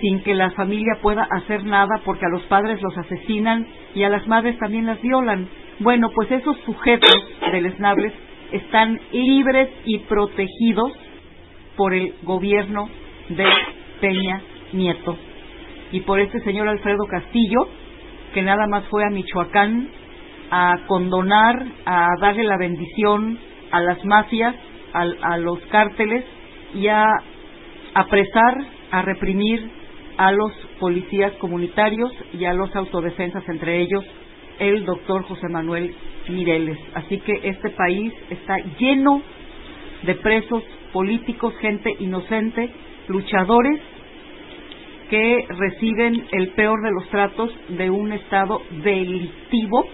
sin que la familia pueda hacer nada porque a los padres los asesinan y a las madres también las violan. Bueno, pues esos sujetos deleznables están libres y protegidos por el gobierno de Peña Nieto y por este señor Alfredo Castillo, que nada más fue a Michoacán a condonar, a darle la bendición a las mafias, a, a los cárteles y a apresar, a reprimir a los policías comunitarios y a los autodefensas, entre ellos el doctor José Manuel Mireles. Así que este país está lleno de presos políticos, gente inocente, luchadores que reciben el peor de los tratos de un Estado delictivo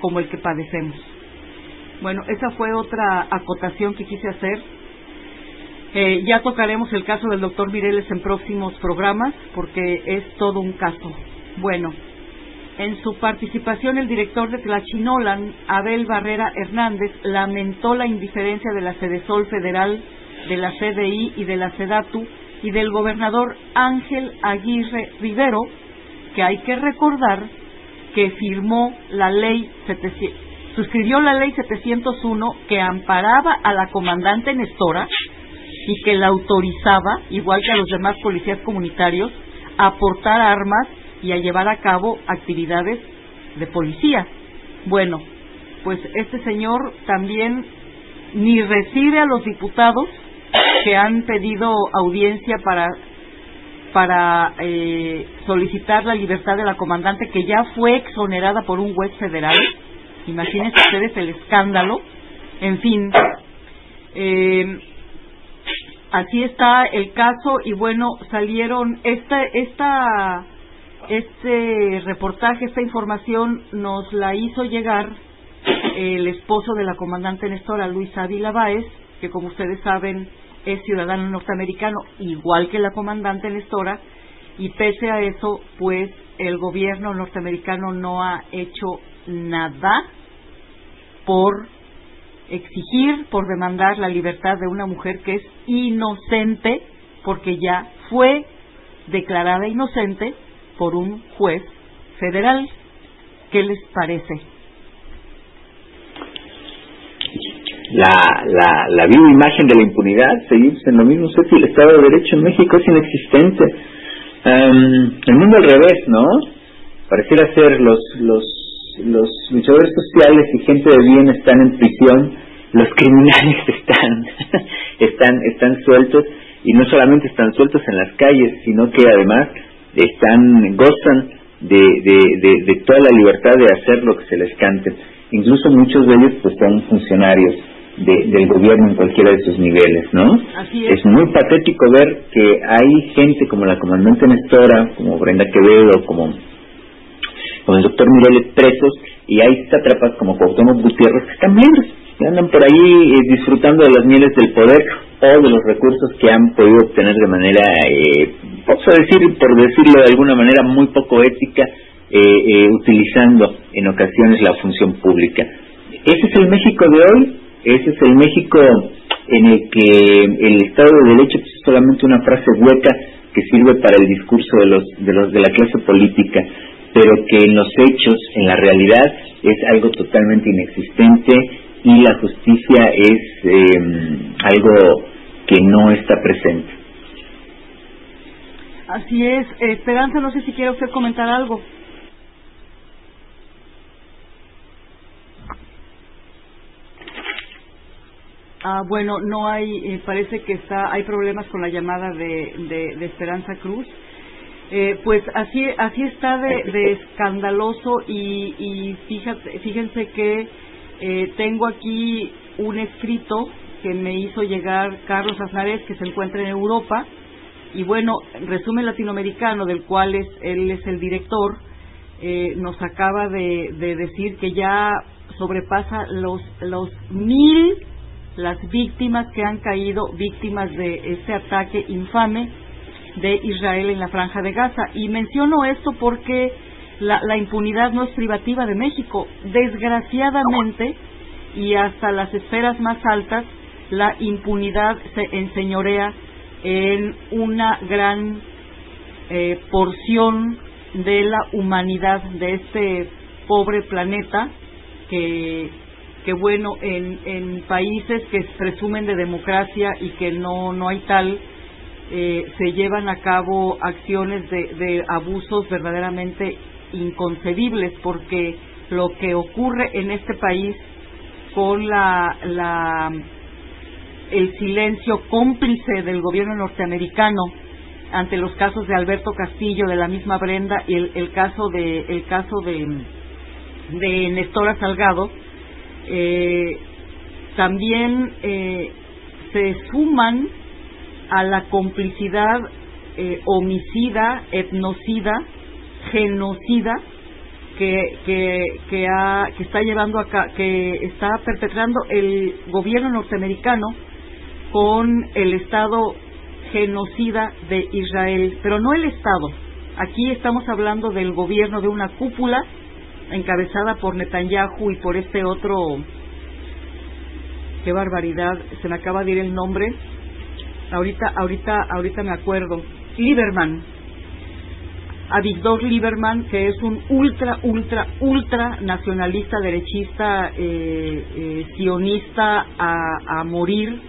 como el que padecemos. Bueno, esa fue otra acotación que quise hacer. Eh, ya tocaremos el caso del doctor Mireles en próximos programas porque es todo un caso. Bueno, en su participación el director de Tlachinolan, Abel Barrera Hernández, lamentó la indiferencia de la Sedesol Federal, de la CDI y de la SEDATU y del gobernador Ángel Aguirre Rivero, que hay que recordar que firmó la ley 700, suscribió la ley 701 que amparaba a la comandante Nestora y que la autorizaba, igual que a los demás policías comunitarios, a portar armas y a llevar a cabo actividades de policía. Bueno, pues este señor también ni recibe a los diputados que han pedido audiencia para para eh, solicitar la libertad de la comandante que ya fue exonerada por un juez federal. Imagínense ustedes el escándalo. En fin, eh, así está el caso y bueno, salieron esta esta este reportaje, esta información nos la hizo llegar el esposo de la comandante Nestora, Luis Ávila Báez, que como ustedes saben es ciudadano norteamericano, igual que la comandante Nestora, y pese a eso, pues el gobierno norteamericano no ha hecho nada por exigir, por demandar la libertad de una mujer que es inocente, porque ya fue declarada inocente por un juez federal. ¿Qué les parece? La, la, la viva imagen de la impunidad, seguimos en lo mismo, sé si el Estado de Derecho en México es inexistente. el mundo al revés, ¿no? Pareciera ser los, los, los luchadores sociales y gente de bien están en prisión, los criminales están, están, están sueltos y no solamente están sueltos en las calles, sino que además están, gozan de, de, de, de toda la libertad de hacer lo que se les cante. Incluso muchos de ellos pues son funcionarios del gobierno en cualquiera de sus niveles, ¿no? es. muy patético ver que hay gente como la comandante Nestora, como Brenda Quevedo, como, como el doctor Mireles presos, y hay sátrapas como Cuauhtémoc Gutiérrez que están libres, que andan por ahí eh, disfrutando de las mieles del poder o de los recursos que han podido obtener de manera, eh, vamos a decir, por decirlo de alguna manera, muy poco ética, eh, eh, utilizando en ocasiones la función pública. Ese es el México de hoy, ese es el México en el que el Estado de Derecho es solamente una frase hueca que sirve para el discurso de los de los de la clase política, pero que en los hechos, en la realidad, es algo totalmente inexistente y la justicia es eh, algo que no está presente. Así es. Esperanza, no sé si quiere usted comentar algo. Ah, bueno, no hay, eh, parece que está, hay problemas con la llamada de, Esperanza Cruz. Eh, pues así, así está de, escandaloso y, fíjate, fíjense que eh, tengo aquí un escrito que me hizo llegar Carlos Aznarés, que se encuentra en Europa. Y bueno, resumen latinoamericano, del cual es, él es el director, nos acaba de, de, decir que ya sobrepasa los, los mil las víctimas que han caído víctimas de este ataque infame de Israel en la franja de Gaza. Y menciono esto porque la, impunidad no es privativa de México. Desgraciadamente, y hasta las esferas más altas, la impunidad se enseñorea en una gran eh, porción de la humanidad de este pobre planeta que, que bueno, en, en países que presumen de democracia y que no, no hay tal, eh, se llevan a cabo acciones de, de abusos verdaderamente inconcebibles, porque lo que ocurre en este país con la, la el silencio cómplice del gobierno norteamericano ante los casos de Alberto Castillo, de la misma Brenda y el, el caso de el caso de, de Nestora Salgado, eh, también eh, se suman a la complicidad eh, homicida, etnocida, genocida que, que, que, ha, que está llevando acá, que está perpetrando el gobierno norteamericano con el Estado genocida de Israel, pero no el Estado. Aquí estamos hablando del gobierno de una cúpula encabezada por Netanyahu y por este otro. Qué barbaridad, se me acaba de ir el nombre. Ahorita, ahorita, ahorita me acuerdo. Lieberman, a Víctor Lieberman, que es un ultra, ultra, ultra nacionalista, derechista, eh, eh, sionista a, a, morir,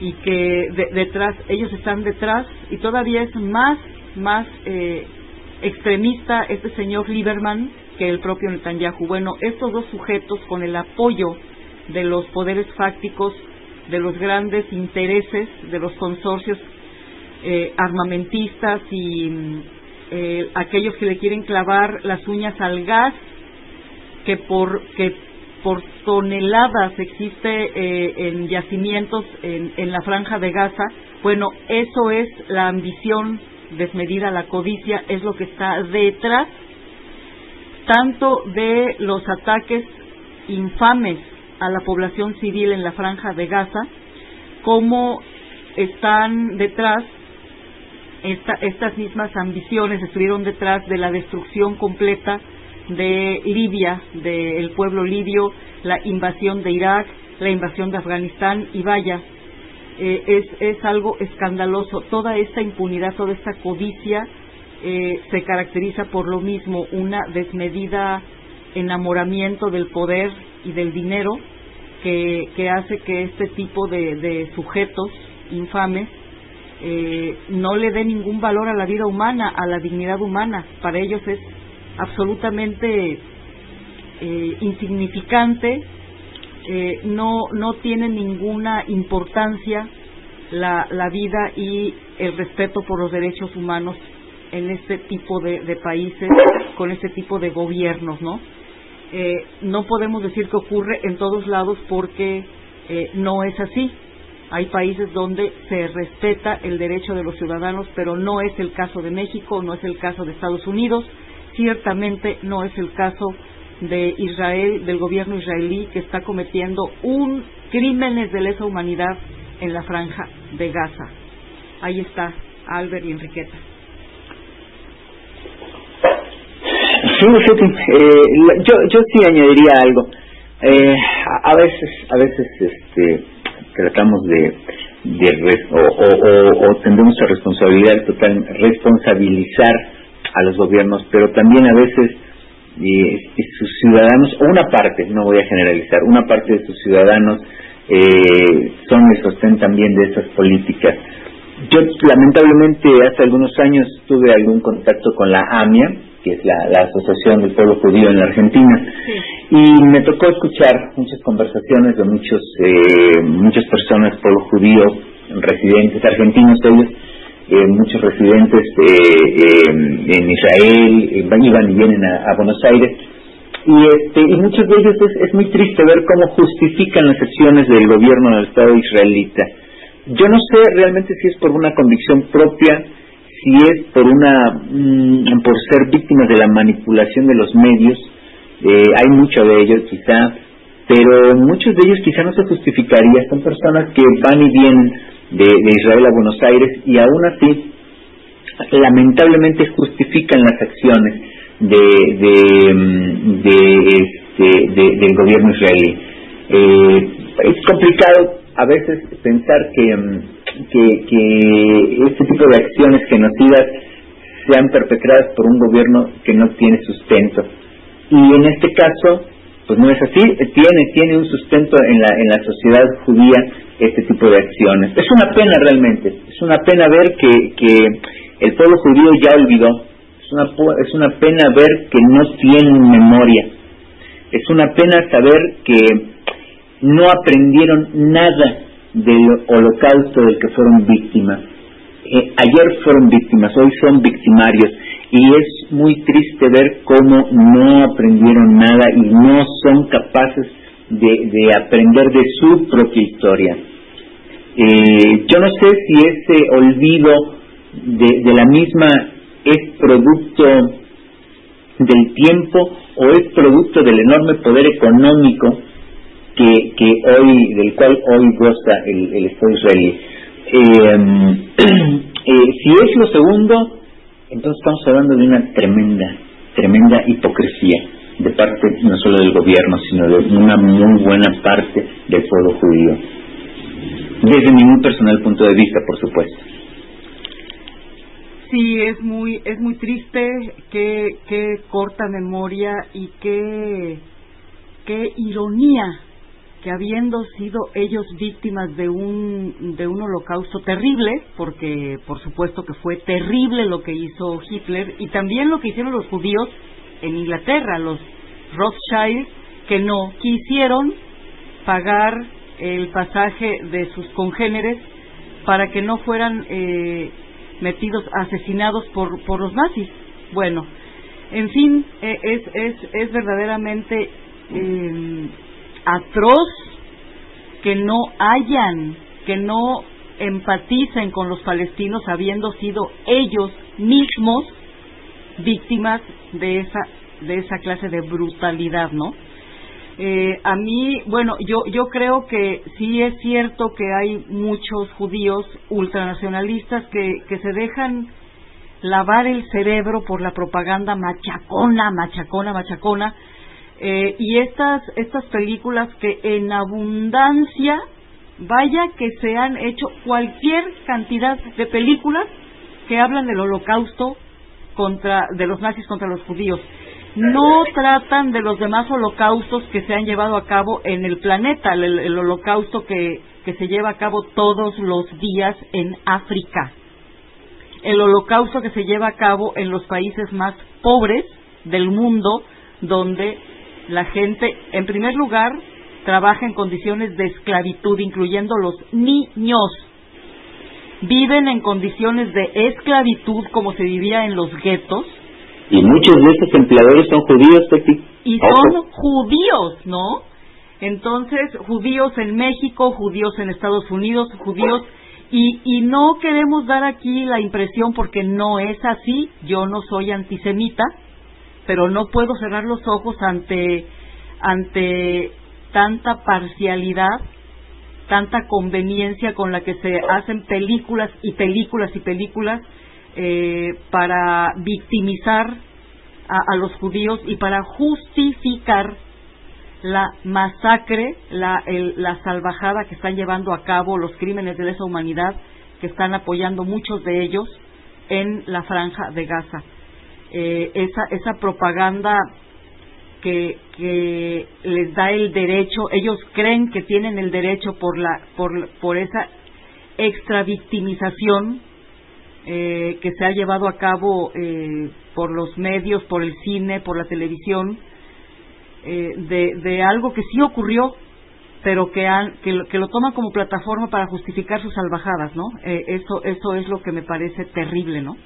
y que de, detrás, ellos están detrás, y todavía es más, más eh, extremista este señor Lieberman que el propio Netanyahu. Bueno, estos dos sujetos, con el apoyo de los poderes fácticos, de los grandes intereses, de los consorcios eh, armamentistas y eh, aquellos que le quieren clavar las uñas al gas, que por, toneladas existe eh, en yacimientos en, en la franja de Gaza, bueno, eso es la ambición desmedida, la codicia, es lo que está detrás tanto de los ataques infames a la población civil en la franja de Gaza, como están detrás esta, estas mismas ambiciones estuvieron detrás de la destrucción completa de Libia, del pueblo libio, la invasión de Irak, la invasión de Afganistán y vaya, eh, es, es algo escandaloso. Toda esta impunidad, toda esta codicia eh, se caracteriza por lo mismo, una desmedida enamoramiento del poder y del dinero que, hace que este tipo de, de sujetos infames eh, no le dé ningún valor a la vida humana, a la dignidad humana. Para ellos es absolutamente eh, insignificante, eh, no, no tiene ninguna importancia la, la vida y el respeto por los derechos humanos en este tipo de, de países, con este tipo de gobiernos, ¿no? Eh, no podemos decir que ocurre en todos lados porque eh, no es así hay países donde se respeta el derecho de los ciudadanos, pero no es el caso de México, no es el caso de Estados Unidos, ciertamente no es el caso de Israel, del gobierno israelí, que está cometiendo un crímenes de lesa humanidad en la franja de Gaza. Ahí está Albert y Enriqueta. Sí, eh, yo, yo sí añadiría algo. Eh, a veces, a veces, este, tratamos de, de o, tendemos a responsabilidad total, responsabilizar a los gobiernos, pero también a veces y sus ciudadanos, o una parte, no voy a generalizar, una parte de sus ciudadanos eh, son y sostén también de esas políticas. Yo lamentablemente hace algunos años tuve algún contacto con la AMIA, que es la, la Asociación del Pueblo Judío en la Argentina, Sí. y me tocó escuchar muchas conversaciones de muchos eh, muchas personas pueblo judío residentes argentinos ellos eh, muchos residentes eh, en Israel iban y vienen a, a, Buenos Aires y este y muchos de ellos es, es muy triste ver cómo justifican las acciones del gobierno del Estado israelita. Yo no sé realmente si es por una convicción propia, si es por una mm, por ser víctimas de la manipulación de los medios. Eh, hay mucho de ellos quizá, pero muchos de ellos quizá no se justificaría. Son personas que van y vienen de, de Israel a Buenos Aires y aún así lamentablemente justifican las acciones de, de, mm, de, este, de- del gobierno israelí. Eh, es complicado a veces pensar que, mm, que, que este tipo de acciones genocidas sean perpetradas por un gobierno que no tiene sustento. Y en este caso, pues no es así, tiene, tiene un sustento en la, en la sociedad judía este tipo de acciones. Es una pena realmente, es una pena ver que, que el pueblo judío ya olvidó, es una, es una pena ver que no tienen memoria, es una pena saber que no aprendieron nada del holocausto del que fueron víctimas. Eh, ayer fueron víctimas, hoy son victimarios y es muy triste ver cómo no aprendieron nada y no son capaces de, de aprender de su propia historia. Eh, yo no sé si ese olvido de la misma es producto del tiempo o es producto del enorme poder económico que, que hoy del cual hoy goza el, Estado israelí. Eh, eh, si es lo segundo, entonces estamos hablando de una tremenda, tremenda hipocresía de parte no solo del gobierno, sino de una muy buena parte del pueblo judío. Desde muy personal punto de vista, por supuesto. Sí, es muy, es muy triste, qué, qué corta memoria y qué, qué ironía que habiendo sido ellos víctimas de un, de un holocausto terrible, porque por supuesto que fue terrible lo que hizo Hitler y también lo que hicieron los judíos en Inglaterra, los Rothschild, que no quisieron pagar el pasaje de sus congéneres para que no fueran eh, metidos, asesinados por, por los nazis. Bueno, en fin, eh, es, es, es verdaderamente eh, atroz que no hayan, que no empaticen con los palestinos habiendo sido ellos mismos víctimas de esa de esa clase de brutalidad, ¿no? Eh, a mí, bueno, yo yo creo que sí es cierto que hay muchos judíos ultranacionalistas que que se dejan lavar el cerebro por la propaganda machacona, machacona, machacona, eh, y estas estas películas que en abundancia, vaya que se han hecho cualquier cantidad de películas que hablan del holocausto contra de los nazis contra los judíos. No tratan de los demás holocaustos que se han llevado a cabo en el planeta, el, el holocausto que, que se lleva a cabo todos los días en África, el holocausto que se lleva a cabo en los países más pobres del mundo, donde la gente, en primer lugar, trabaja en condiciones de esclavitud, incluyendo los niños. Viven en condiciones de esclavitud como se vivía en los guetos, Y muchos de estos empleadores son judíos, Teti. y Ojo. son judíos, ¿no? Entonces, judíos en México, judíos en Estados Unidos, judíos y, y no queremos dar aquí la impresión porque no es así, yo no soy antisemita, pero no puedo cerrar los ojos ante ante tanta parcialidad, tanta conveniencia con la que se hacen películas y películas y películas eh, para victimizar a, los judíos y para justificar la masacre, la, el- la salvajada que están llevando a cabo, los crímenes de lesa humanidad que están apoyando muchos de ellos en la franja de Gaza. Eh, esa, esa propaganda que, les da el derecho, ellos creen que tienen el derecho por, la, por, por esa extra victimización eh, que se ha llevado a cabo eh, por los medios, por el cine, por la televisión, eh, de, de algo que sí ocurrió, pero que, han, que, lo, que lo toman como plataforma para justificar sus salvajadas, ¿no? Eh, eso, eso es lo que me parece terrible, ¿no?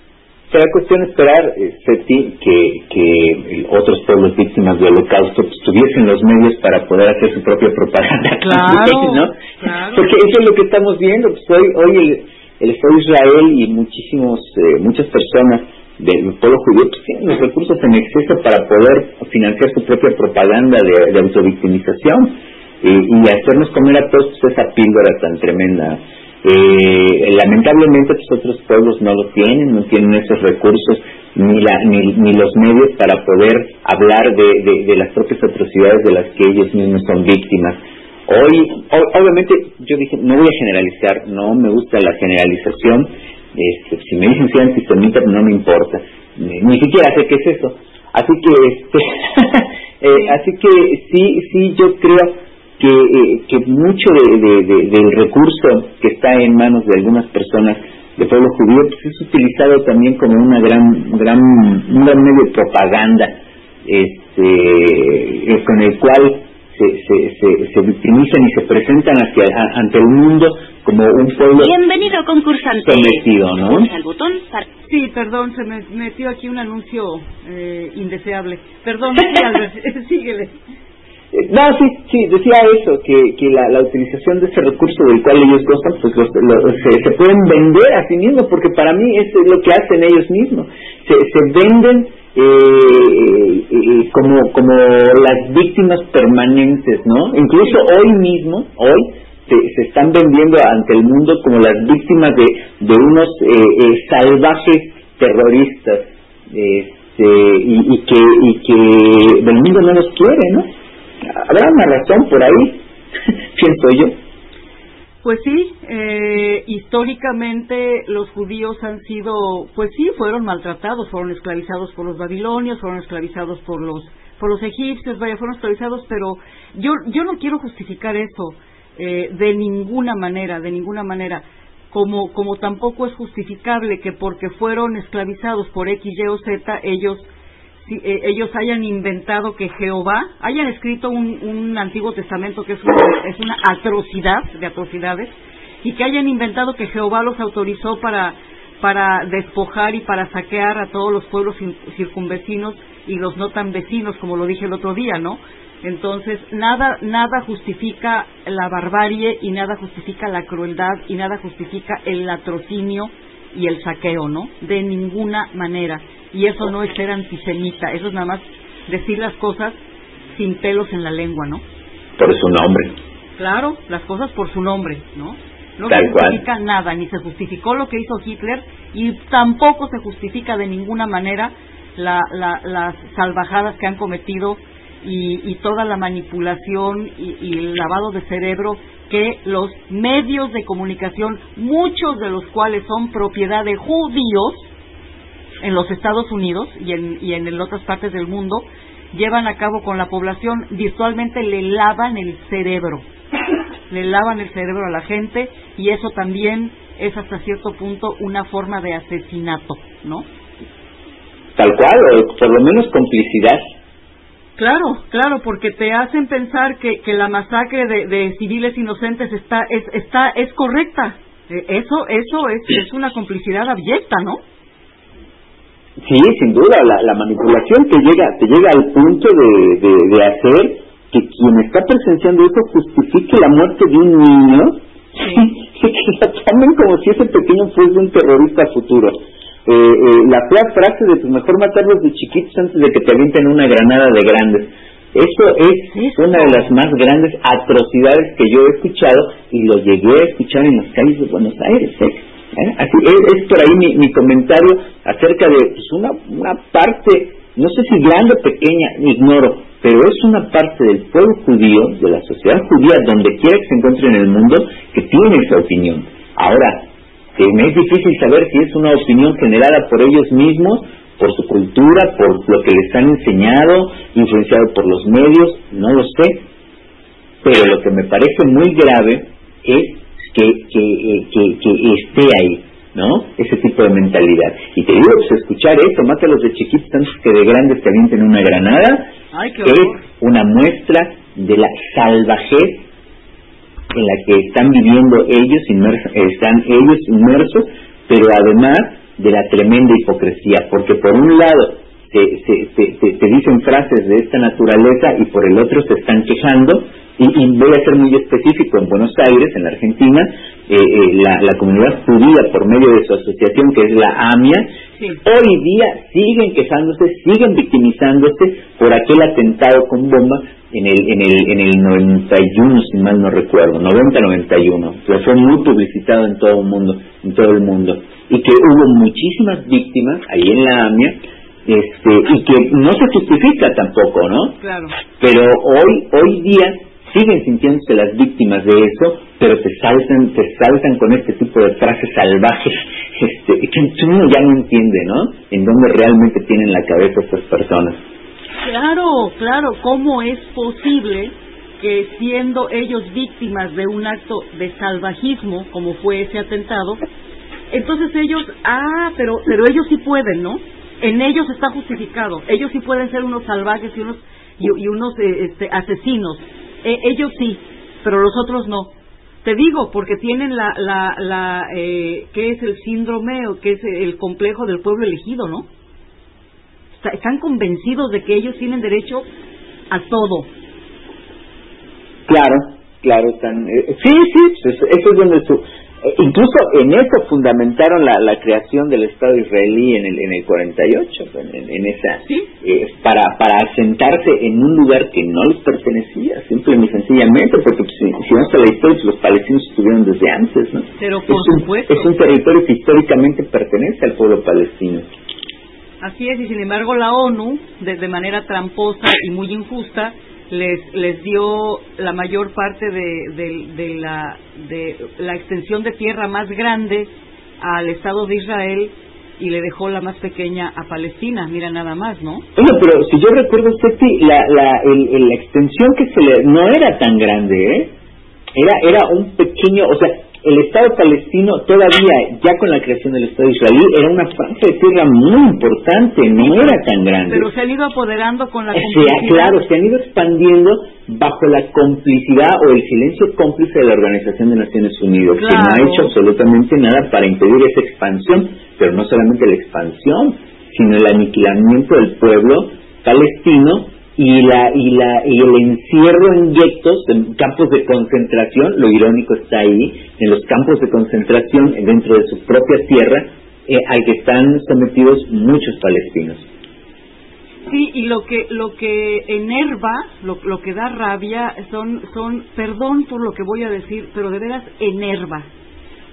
Será cuestión esperar, Seti, que, que otros pueblos víctimas del holocausto pues, tuviesen los medios para poder hacer su propia propaganda. Claro, ¿no? claro. Porque eso es lo que estamos viendo. Pues hoy, hoy el, el Estado de Israel y muchísimos, eh, muchas personas del pueblo judío pues, tienen los recursos en exceso para poder financiar su propia propaganda de, de autovictimización eh, y hacernos comer a todos pues, esa píldora tan tremenda. Eh, lamentablemente pues, otros pueblos no lo tienen, no tienen esos recursos ni, la, ni, ni los medios para poder hablar de, de, las propias atrocidades de las que ellos mismos son víctimas. Hoy, obviamente, yo dije, no voy a generalizar, no me gusta la generalización. Este, si me dicen soy antisemita, no me importa. Ni, ni siquiera sé qué es eso. Así que, este, eh, así que sí, sí, yo creo que, eh, que mucho de, de- de- del recurso que está en manos de algunas personas del pueblo judío pues es utilizado también como una gran, gran, un gran medio de propaganda, este, eh, con el cual se, se, se, se victimizan y se presentan hacia, a- ante el mundo como un pueblo Bienvenido concursante. sometido, ¿no? El botón para... Sí, perdón, se me metió aquí un anuncio eh, indeseable. Perdón, síguele. Eh, No, sí, sí, decía eso, que, que la, la utilización de ese recurso del cual ellos gozan, pues los- lo- se, se pueden vender a sí mismos, porque para mí eso es lo que hacen ellos mismos. Se, se venden eh, eh, como, como las víctimas permanentes, ¿no? Incluso hoy mismo, hoy, se, se están vendiendo ante el mundo como las víctimas de, de unos eh, eh, salvajes terroristas este, y, y que y que el mundo no los quiere, ¿no? Habrá una razón por ahí, pienso yo. Pues sí, eh, históricamente los judíos han sido, pues sí, fueron maltratados, fueron esclavizados por los babilonios, fueron esclavizados por los por los egipcios, vaya, fueron esclavizados, pero yo yo no quiero justificar eso eh, de ninguna manera, de ninguna manera. Como, como tampoco es justificable que porque fueron esclavizados por X, Y o Z, ellos si, eh, ellos hayan inventado que Jehová, hayan escrito un, un Antiguo Testamento que es una, es una atrocidad de atrocidades, y que hayan inventado que Jehová los autorizó para, para despojar y para saquear a todos los pueblos cin- circunvecinos y los no tan vecinos, como lo dije el otro día, ¿no? Entonces, nada, nada justifica la barbarie y nada justifica la crueldad y nada justifica el latrocinio y el saqueo, ¿no? De ninguna manera. Y eso no es ser antisemita, eso es nada más decir las cosas sin pelos en la lengua, ¿no? Por su nombre. Claro, las cosas por su nombre, ¿no? No Tal se cual. justifica nada, ni se justificó lo que hizo Hitler y tampoco se justifica de ninguna manera la- la- las salvajadas que han cometido y, y toda la manipulación y, y el lavado de cerebro que los medios de comunicación, muchos de los cuales son propiedad de judíos en los Estados Unidos y en, y en otras partes del mundo, llevan a cabo con la población, virtualmente le lavan el cerebro, le lavan el cerebro a la gente y eso también es hasta cierto punto una forma de asesinato, ¿no? Tal cual, o por lo menos complicidad. Claro, claro, porque te hacen pensar que, que la masacre de, de civiles inocentes está es está es correcta. Eh, Eso eso es es una complicidad abyecta, ¿no? Sí, sin duda, la, la manipulación te llega, te llega al punto de, de, de hacer que quien está presenciando eso justifique la muerte de un niño y que lo tomen como si ese pequeño fuese un terrorista futuro. Eh, eh, la fea frase de pues mejor matarlos de chiquitos antes de que te avienten una granada de grandes. Eso es una de las más grandes atrocidades que yo he escuchado y lo llegué a escuchar en las calles de Buenos Aires. ¿eh? ¿Eh? Así es, por ahí mi, comentario acerca de pues, una, una parte, no sé si grande o pequeña, ignoro, pero es una parte del pueblo judío, de la sociedad judía, donde quiera que se encuentre en el mundo, que tiene esa opinión. Ahora, que me es difícil saber si es una opinión generada por ellos mismos, por su cultura, por lo que les han enseñado, influenciado por los medios, no lo sé. Pero lo que me parece muy grave es que, que, eh, que, que esté ahí, ¿no? Ese tipo de mentalidad. Y te digo, pues escuchar eso, mátalos de chiquitos antes que de grandes te avienten una granada, Ay, qué es una muestra de la salvajez en la que están viviendo ellos inmersos, están ellos inmersos, pero además de la tremenda hipocresía, porque por un lado te, te, dicen frases de esta naturaleza y por el otro se están quejando. Y, voy a ser muy específico, en Buenos Aires, en la Argentina, eh, eh, la, comunidad judía, por medio de su asociación, que es la AMIA, hoy día siguen quejándose, siguen victimizándose por aquel atentado con bomba en el, en el, en el 91, si mal no recuerdo, 90-91. fue muy publicitado en todo el mundo, en todo el mundo. Y que hubo muchísimas víctimas ahí en la AMIA, este, y que no se justifica tampoco, ¿no? Claro. Pero hoy, hoy día siguen sintiéndose las víctimas de eso, pero te saltan, te saltan con este tipo de frases salvajes, este, que uno ya no entiende, ¿no? En dónde realmente tienen la cabeza estas personas. Claro, claro, ¿cómo es posible que siendo ellos víctimas de un acto de salvajismo, como fue ese atentado, entonces ellos, ah, pero, pero ellos sí pueden, ¿no? En ellos está justificado, ellos sí pueden ser unos salvajes y unos, y, unos eh, este, asesinos, e, ellos sí, pero los otros no. Te digo, porque tienen la, la, la eh, ¿qué es el síndrome o qué es el complejo del pueblo elegido, no? están convencidos de que ellos tienen derecho a todo. Claro, claro, están. Eh, sí, sí, pues, eso es donde su, eh, incluso en eso fundamentaron la, la, creación del Estado israelí en el en el 48, en, en esa eh, para para asentarse en un lugar que no les pertenecía, simple y sencillamente, porque pues, si, no está la historia, pues, los palestinos estuvieron desde antes, ¿no? Pero por es un, Es un territorio que históricamente pertenece al pueblo palestino. Así es, y sin embargo la ONU, de, manera tramposa y muy injusta, les, les dio la mayor parte de, de, la, de la extensión de tierra más grande al Estado de Israel y le dejó la más pequeña a Palestina, mira nada más, ¿no? Bueno, pero si yo recuerdo, Steffi, la, la, la extensión que se le... no era tan grande, ¿eh? Era, era un pequeño, o sea, el Estado palestino todavía, ya con la creación del Estado israelí, era una franja de tierra muy importante, no era tan grande. Pero se han ido apoderando con la complicidad. claro, se han ido expandiendo bajo la complicidad o el silencio cómplice de la Organización de Naciones Unidas, que no ha hecho absolutamente nada para impedir esa expansión, pero no solamente la expansión, sino el aniquilamiento del pueblo palestino y la y la y el encierro en guetos en campos de concentración lo irónico está ahí en los campos de concentración dentro de su propia tierra eh, al que están sometidos muchos palestinos. Sí y lo que lo que enerva lo, lo que da rabia son son perdón por lo que voy a decir pero de veras enerva.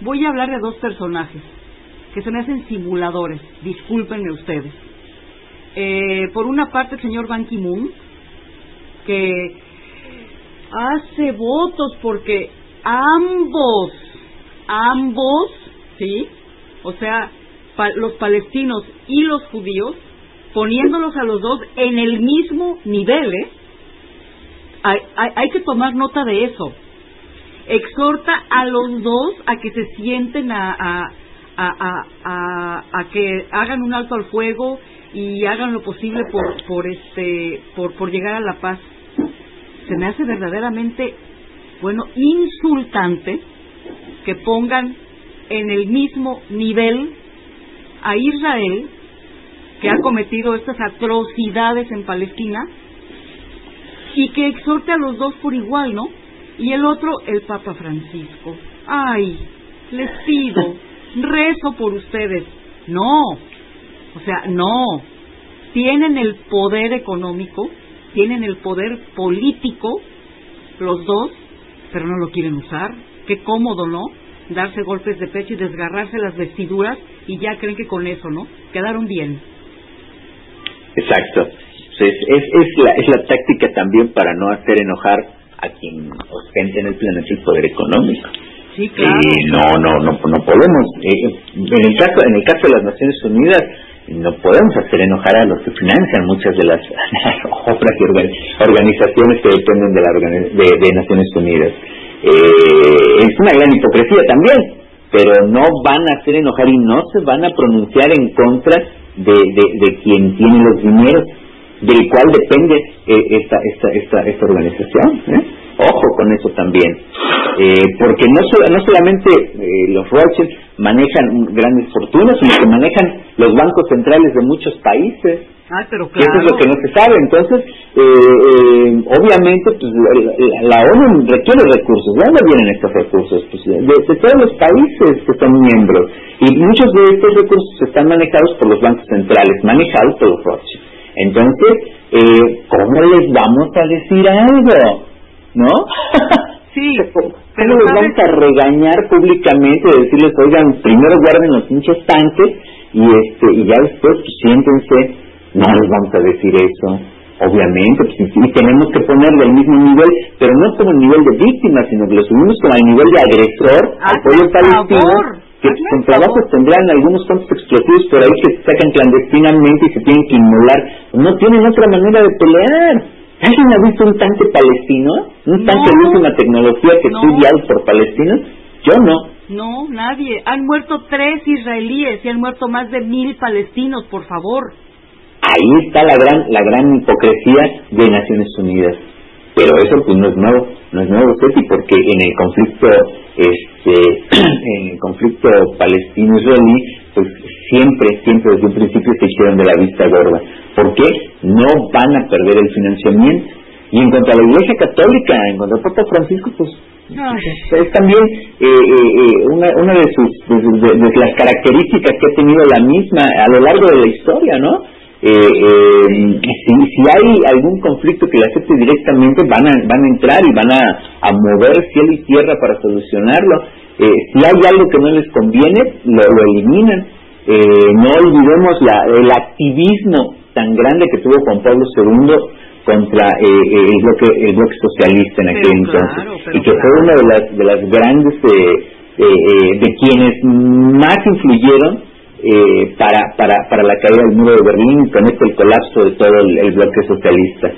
Voy a hablar de dos personajes que se me hacen simuladores discúlpenme ustedes eh, por una parte el señor Ban Ki-moon, que hace votos porque ambos, ambos, ¿sí? O sea, los palestinos y los judíos, poniéndolos a los dos en el mismo nivel, ¿eh? Hay, hay, que tomar nota de eso. Exhorta a los dos a que se sienten a, a, a, a, a que hagan un alto al fuego y hagan lo posible por por este por por llegar a la paz se me hace verdaderamente bueno insultante que pongan en el mismo nivel a Israel que ha cometido estas atrocidades en Palestina y que exhorte a los dos por igual, ¿no? Y el otro, el Papa Francisco. Ay, les pido, rezo por ustedes. No, o sea, no. Tienen el poder económico, tienen el poder político, los dos, pero no lo quieren usar. Qué cómodo, ¿no? Darse golpes de pecho y desgarrarse las vestiduras y ya creen que con eso, ¿no? Quedaron bien. Exacto. Es, es, es, la, es la táctica también para no hacer enojar a quien ostenta en el planeta el poder económico. Sí, claro. Y no, no, no, no podemos. Eh, en el caso, en el caso de las Naciones Unidas, no podemos hacer enojar a los que financian muchas de las obras y organizaciones que dependen de, la de, Naciones Unidas. Eh, es una gran hipocresía también, pero no van a hacer enojar y no se van a pronunciar en contra de, de, quien tiene los dineros, del cual depende eh, esta, esta, esta, esta organización. ¿eh? Ojo con eso también. eh, porque no, no solamente eh, los Rothschild manejan grandes fortunas, sino que manejan los bancos centrales de muchos países. Ay, pero Que eso claro. es lo que no se sabe. Entonces, obviamente, pues, la, la ONU requiere recursos. ¿De dónde vienen estos recursos? Pues, de, de todos los países que son miembros. Y muchos de estos recursos están manejados por los bancos centrales, manejados por los Rothschild. Entonces, eh, ¿cómo les vamos a decir algo? ¿No? Sí, ¿Cómo pero les vamos a regañar públicamente de decirles, oigan, primero guarden los pinches tanques y este y ya después pues, siéntense? No les vamos a decir eso, obviamente, pues, y, y tenemos que ponerle al mismo nivel, pero no como el nivel de víctima, sino que lo subimos como al nivel de agresor al Hazme pueblo el palestino, favor, que con trabajos tendrán algunos campos explosivos por ahí que se sacan clandestinamente y se tienen que inmolar. No tienen otra manera de pelear. ¿Alguien ha visto un tanque palestino? ¿Un No. tanque de última tecnología que No. esté guiado por palestinos? Yo no. No, nadie. Han muerto tres israelíes y han muerto más de mil palestinos, por favor. Ahí está la gran, la gran hipocresía de Naciones Unidas. Pero eso pues no es nuevo, no es nuevo, porque en el conflicto, este, en el conflicto palestino-israelí, pues siempre, siempre desde un principio se hicieron de la vista gorda. ¿Por qué? No van a perder el financiamiento. Y en cuanto a la Iglesia Católica, en cuanto al Papa Francisco, pues es también eh, eh, eh, una, una de sus de, de- de las características que ha tenido la misma a lo largo de la historia, ¿no? Eh, eh, si, si hay algún conflicto que le afecte directamente, van a, van a entrar y van a, a mover cielo y tierra para solucionarlo. Eh, si hay algo que no les conviene, lo, lo eliminan. Eh, no olvidemos la, el activismo tan grande que tuvo Juan Pablo II contra eh, eh, el bloque el bloque socialista en aquel Pero entonces claro, y que fue una de las de las grandes eh, de quienes más influyeron eh, para, para, para la caída del muro de Berlín y con esto el colapso de todo el, el bloque socialista.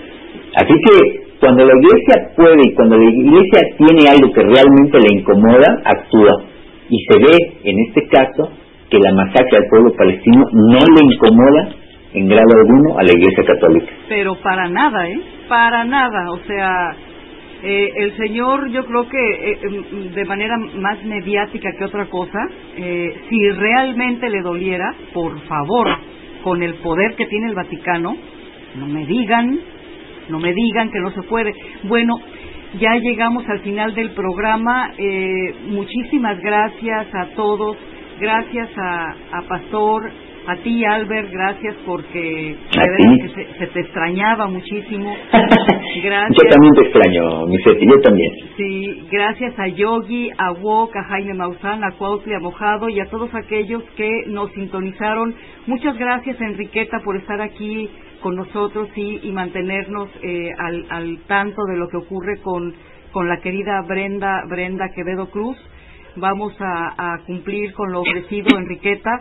Así que cuando la iglesia puede y cuando la iglesia tiene algo que realmente le incomoda, actúa. Y se ve en este caso que la masacre al pueblo palestino no le incomoda en grado alguno a la iglesia católica. Pero para nada, ¿eh? Para nada. O sea, eh, el señor yo creo que eh, em, de manera más mediática que otra cosa, eh, si realmente le doliera, por favor, con el poder que tiene el Vaticano, no me digan, no me digan que no se puede. Bueno, ya llegamos al final del programa. Eh, muchísimas gracias a todos. Gracias a, a Pastor, a ti Albert, gracias porque que se, se te extrañaba muchísimo. Gracias. Yo también te extraño, Miseti, yo también. Sí, gracias a Yogi, a Wok, a Jaime Maussan, a Cuautli, a Mojado y a todos aquellos que nos sintonizaron. Muchas gracias, Enriqueta, por estar aquí con nosotros y, y mantenernos eh, al, al tanto de lo que ocurre con, con la querida Brenda, Brenda Quevedo Cruz. Vamos a, a cumplir con lo ofrecido, Enriqueta.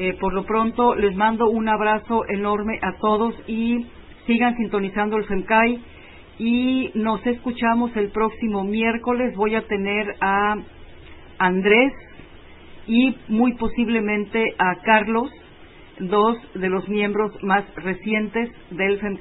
Eh, por lo pronto, les mando un abrazo enorme a todos y sigan sintonizando el FEMCAI y nos escuchamos el próximo miércoles. Voy a tener a Andrés y muy posiblemente a Carlos, dos de los miembros más recientes del FEMCAI.